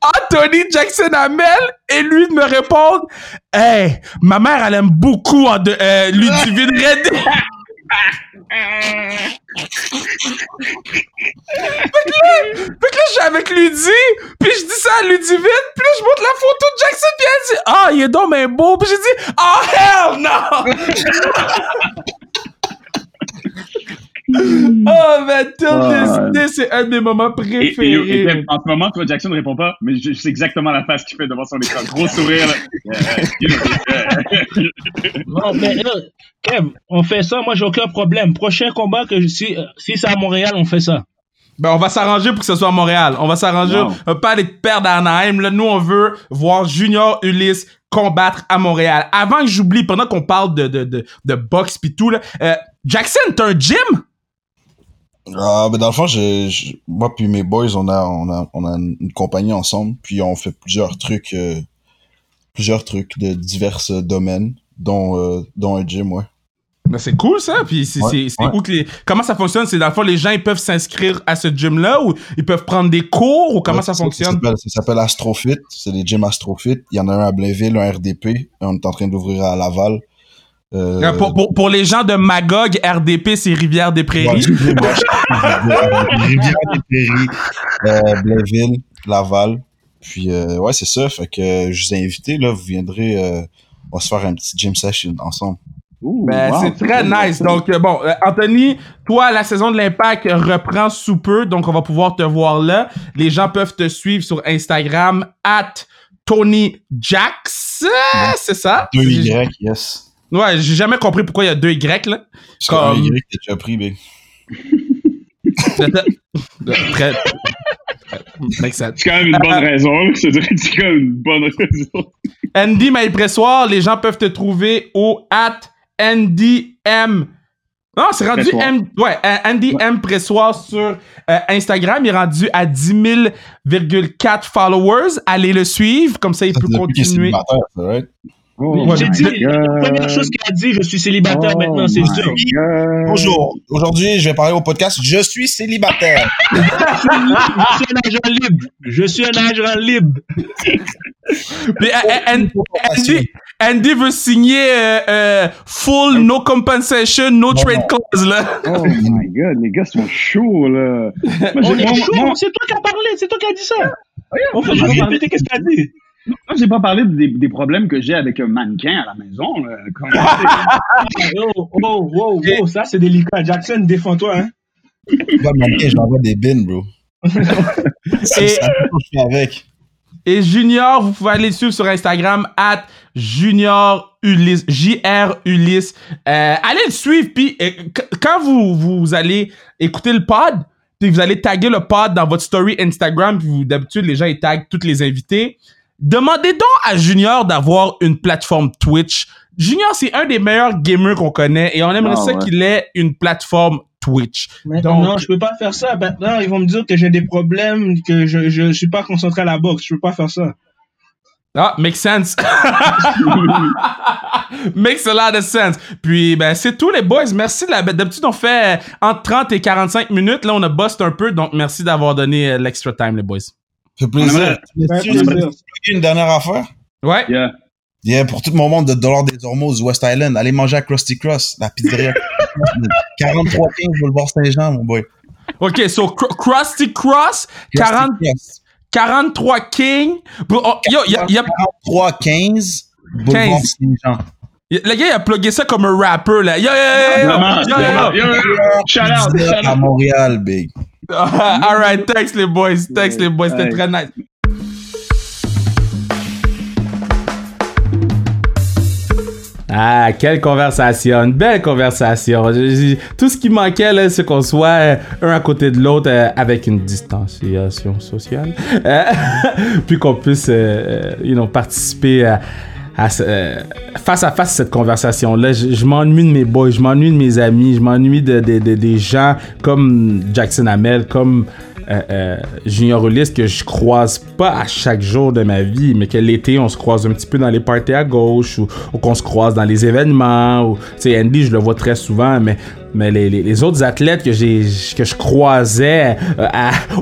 Anthony Jackson Hamel et lui de me répondre Hey, ma mère elle aime beaucoup en de- euh, Ludivine Red. *laughs* Fait que là, je suis avec Ludie, puis je dis ça à Ludivine, puis là, je montre la photo de Jackson, puis elle dit « Ah, il est donc bien beau! » Puis j'ai dit « Oh, hell no! *laughs* » Oh, this Ouais. day, c'est un de mes moments Et, et- et préférés. en ce moment, toi, Jackson ne répond pas, mais je, je sais exactement la face qu'il fait devant son écran. Gros sourire. Non, *laughs* mais là, Kev, on fait ça. Moi, j'ai aucun problème. Prochain combat, que je- si, euh, si c'est à Montréal, on fait ça. Ben, on va s'arranger pour que ce soit à Montréal. On va s'arranger, Wow. euh, pas aller perdre à Anaheim. Là, nous, on veut voir Junior Ulysse combattre à Montréal. Avant que j'oublie, pendant qu'on parle de, de, de, de boxe pis tout, là, euh, Jackson, t'as un gym? Ah, ben dans le fond, j'ai- moi puis mes boys, on a, on a, on a une compagnie ensemble, puis on fait plusieurs trucs, euh, plusieurs trucs de divers euh, domaines, dont, euh, dont un gym, ouais. Ben, c'est cool ça. Puis c'est, Ouais, c'est, c'est ouais. où que les... comment ça fonctionne? C'est dans le fond les gens ils peuvent s'inscrire à ce gym là ou ils peuvent prendre des cours ou comment Ouais, ça Ça fonctionne? ça s'appelle Astrofit, c'est des gyms Astrofit. Il y en a un à Blainville, un RDP, on est en train d'ouvrir à Laval. Euh, Euh, pour, pour, pour les gens de Magog, RDP c'est Rivière des Prairies. excusez-moi, je- *laughs* Rivière-des-Prairies, euh, Blainville, Laval. Puis, euh, ouais, c'est ça. Fait que je vous ai invité, là, vous viendrez, euh, on va se faire un petit gym session ensemble. Ouh, Ben, wow, c'est très cool. nice. Donc, euh, bon, euh, Anthony, toi, la saison de l'Impact reprend sous peu, donc on va pouvoir te voir là. Les gens peuvent te suivre sur Instagram, at Tony Jax. Euh, C'est ça? Deux Y, yes. Ouais, j'ai jamais compris pourquoi il y a deux Y, là. Comme- Y, t'es déjà pris. *laughs* Très... Makes sense. C'est quand même une bonne raison. que c'est quand même une bonne raison. Andy Mailpressoir, les gens peuvent te trouver au at NDM. Non, c'est rendu. M, ouais, Andy M Pressoir sur euh, Instagram. Il est rendu à 10 000,4 followers. Allez le suivre, comme ça il peut continuer. Oh J'ai dit, God. la première chose qu'il a dit, je suis célibataire Oh maintenant, c'est. God. Bonjour. Aujourd'hui, je vais parler au podcast. Je suis célibataire. *laughs* Je suis un agent libre. Je suis un agent libre. Euh, An- Andy, Andy veut signer euh, euh, full no compensation, no trade clause là. Oh my god, les gars sont chauds, là. Moi, On est chaud, c'est toi qui as parlé, c'est toi qui as dit ça. On fait juste répéter qu'est-ce qu'il a dit. Moi, j'ai pas parlé des, des problèmes que j'ai avec un mannequin à la maison. Là. Comment *laughs* Oh, oh, oh, oh, ça c'est délicat. Jackson, défends-toi. Hein. Pas mannequin, j'envoie des bins, bro. *laughs* C'est Et- ça que je fais avec. Et Junior, vous pouvez aller le suivre sur Instagram, at Junior Ulysse, J-R Ulysse. Euh, allez le suivre, puis euh, qu- quand vous, vous allez écouter le pod, puis vous allez taguer le pod dans votre story Instagram, puis vous- d'habitude, les gens, ils taguent tous les invités. Demandez donc à Junior d'avoir une plateforme Twitch. Junior, c'est un des meilleurs gamers qu'on connaît, et on aimerait Ah ça ouais. qu'il ait une plateforme Twitch. Donc- non, je peux pas faire ça. Maintenant, ils vont me dire que j'ai des problèmes, que je, je suis pas concentré à la boxe. Je peux pas faire ça. Ah, makes sense. *laughs* makes a lot of sense. Puis, ben, c'est tout, les boys. Merci. de la- D'habitude, on fait euh, entre 30 et 45 minutes. Là, on a bust un peu. Donc, merci d'avoir donné euh, l'extra time, les boys. Ça fait plaisir. une dernière affaire? Ouais. Yeah. Yeah, pour tout mon monde de Dollar des Ormeaux, West Island, allez manger à Krusty Cross, la pizzeria. *laughs* 4315 Boulevard Saint-Jean, mon boy. OK, so, Cr- Krusty Cross, 40 Krusty Cross. 43 King. Oh, yo, y a- y a- 4315 Boulevard 15. Saint-Jean. y a- le gars, il a plugué ça comme un rapper, là. Yo, yo, yo, yo, Vraiment, yo, yo, vraiment. yo. Yo, yo, yo. Shout out, Pizza shout à out. Montréal, big. All right, thanks, les boys. Thanks, les boys. C'était très nice. Ah, quelle conversation, une belle conversation. Je- je- tout ce qui manquait, là, c'est qu'on soit euh, un à côté de l'autre euh, avec une distanciation sociale. Euh, *laughs* puis qu'on puisse, you know, participer à, euh, face à face cette conversation-là. Je, m'ennuie de mes boys, je m'ennuie de mes amis, je m'ennuie de, de- de- des gens comme Jackson Hamel, comme euh, euh, Junior Ulysse que je croise pas à chaque jour de ma vie, mais que l'été on se croise un petit peu dans les parties à gauche ou, qu'on se croise dans les événements. Ou, Andy, je le vois très souvent, mais mais les, les- autres athlètes que j'ai que je croisais euh,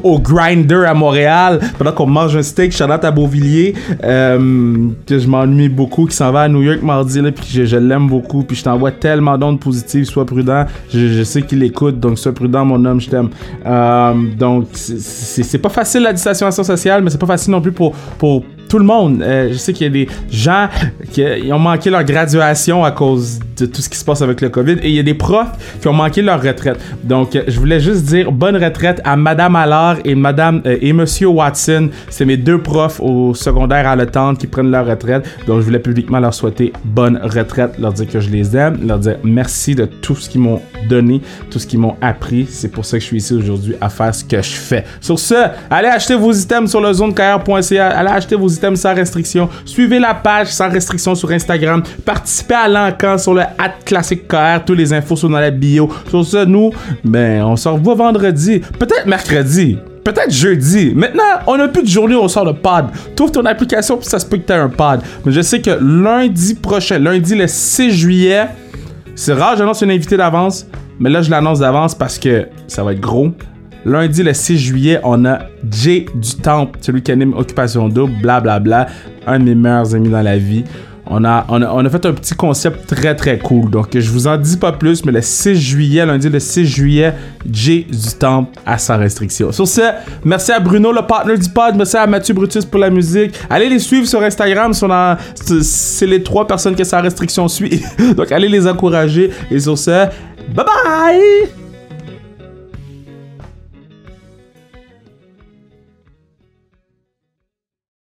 au grinder à Montréal pendant qu'on mange un steak Charlotte à Beauvilliers euh, que je m'ennuie beaucoup qui s'en va à New York mardi là puis je, je l'aime beaucoup puis je t'envoie tellement d'ondes positives sois prudent. Je, sais qu'il écoute donc sois prudent mon homme je t'aime. Euh, donc c'est c'est pas facile la distanciation sociale mais c'est pas facile non plus pour pour tout le monde. Euh, je sais qu'il y a des gens qui ont manqué leur graduation à cause de tout ce qui se passe avec le COVID et il y a des profs qui ont manqué leur retraite. Donc, euh, je voulais juste dire bonne retraite à Madame Allard et Madame euh, et Monsieur Watson. C'est mes deux profs au secondaire à l'entente qui prennent leur retraite. Donc, je voulais publiquement leur souhaiter bonne retraite, leur dire que je les aime, leur dire merci de tout ce qu'ils m'ont donné, tout ce qu'ils m'ont appris. C'est pour ça que je suis ici aujourd'hui à faire ce que je fais. Sur ce, allez acheter vos items sur le zonecarrière.ca. Allez acheter vos items sans restriction. Suivez la page sans restriction sur Instagram. Participez à l'encan sur le at classique KR. Tous les infos sont dans la bio. Sur ce, nous, ben, on se revoit vendredi. Peut-être mercredi. Peut-être jeudi. Maintenant, on n'a plus de journée où on sort le pod. Trouve ton application puis ça se peut que tu un pod. Mais je sais que lundi prochain, lundi le 6 juillet, c'est rare, j'annonce une invité d'avance. Mais là, je l'annonce d'avance parce que ça va être gros. Lundi, le 6 juillet, on a Jay du Temple, celui qui anime Occupation Double, blablabla. Un de mes meilleurs amis dans la vie. on a, on, a, on a fait un petit concept très très cool. Donc je vous en dis pas plus, mais le 6 juillet, lundi le 6 juillet, J du Temple à sa restriction. Sur ce, merci à Bruno, le partner du pod. Merci à Mathieu Brutus pour la musique. Allez les suivre sur Instagram. C'est les trois personnes que sa restriction suit. *laughs* Donc allez les encourager. Et sur ce, bye bye!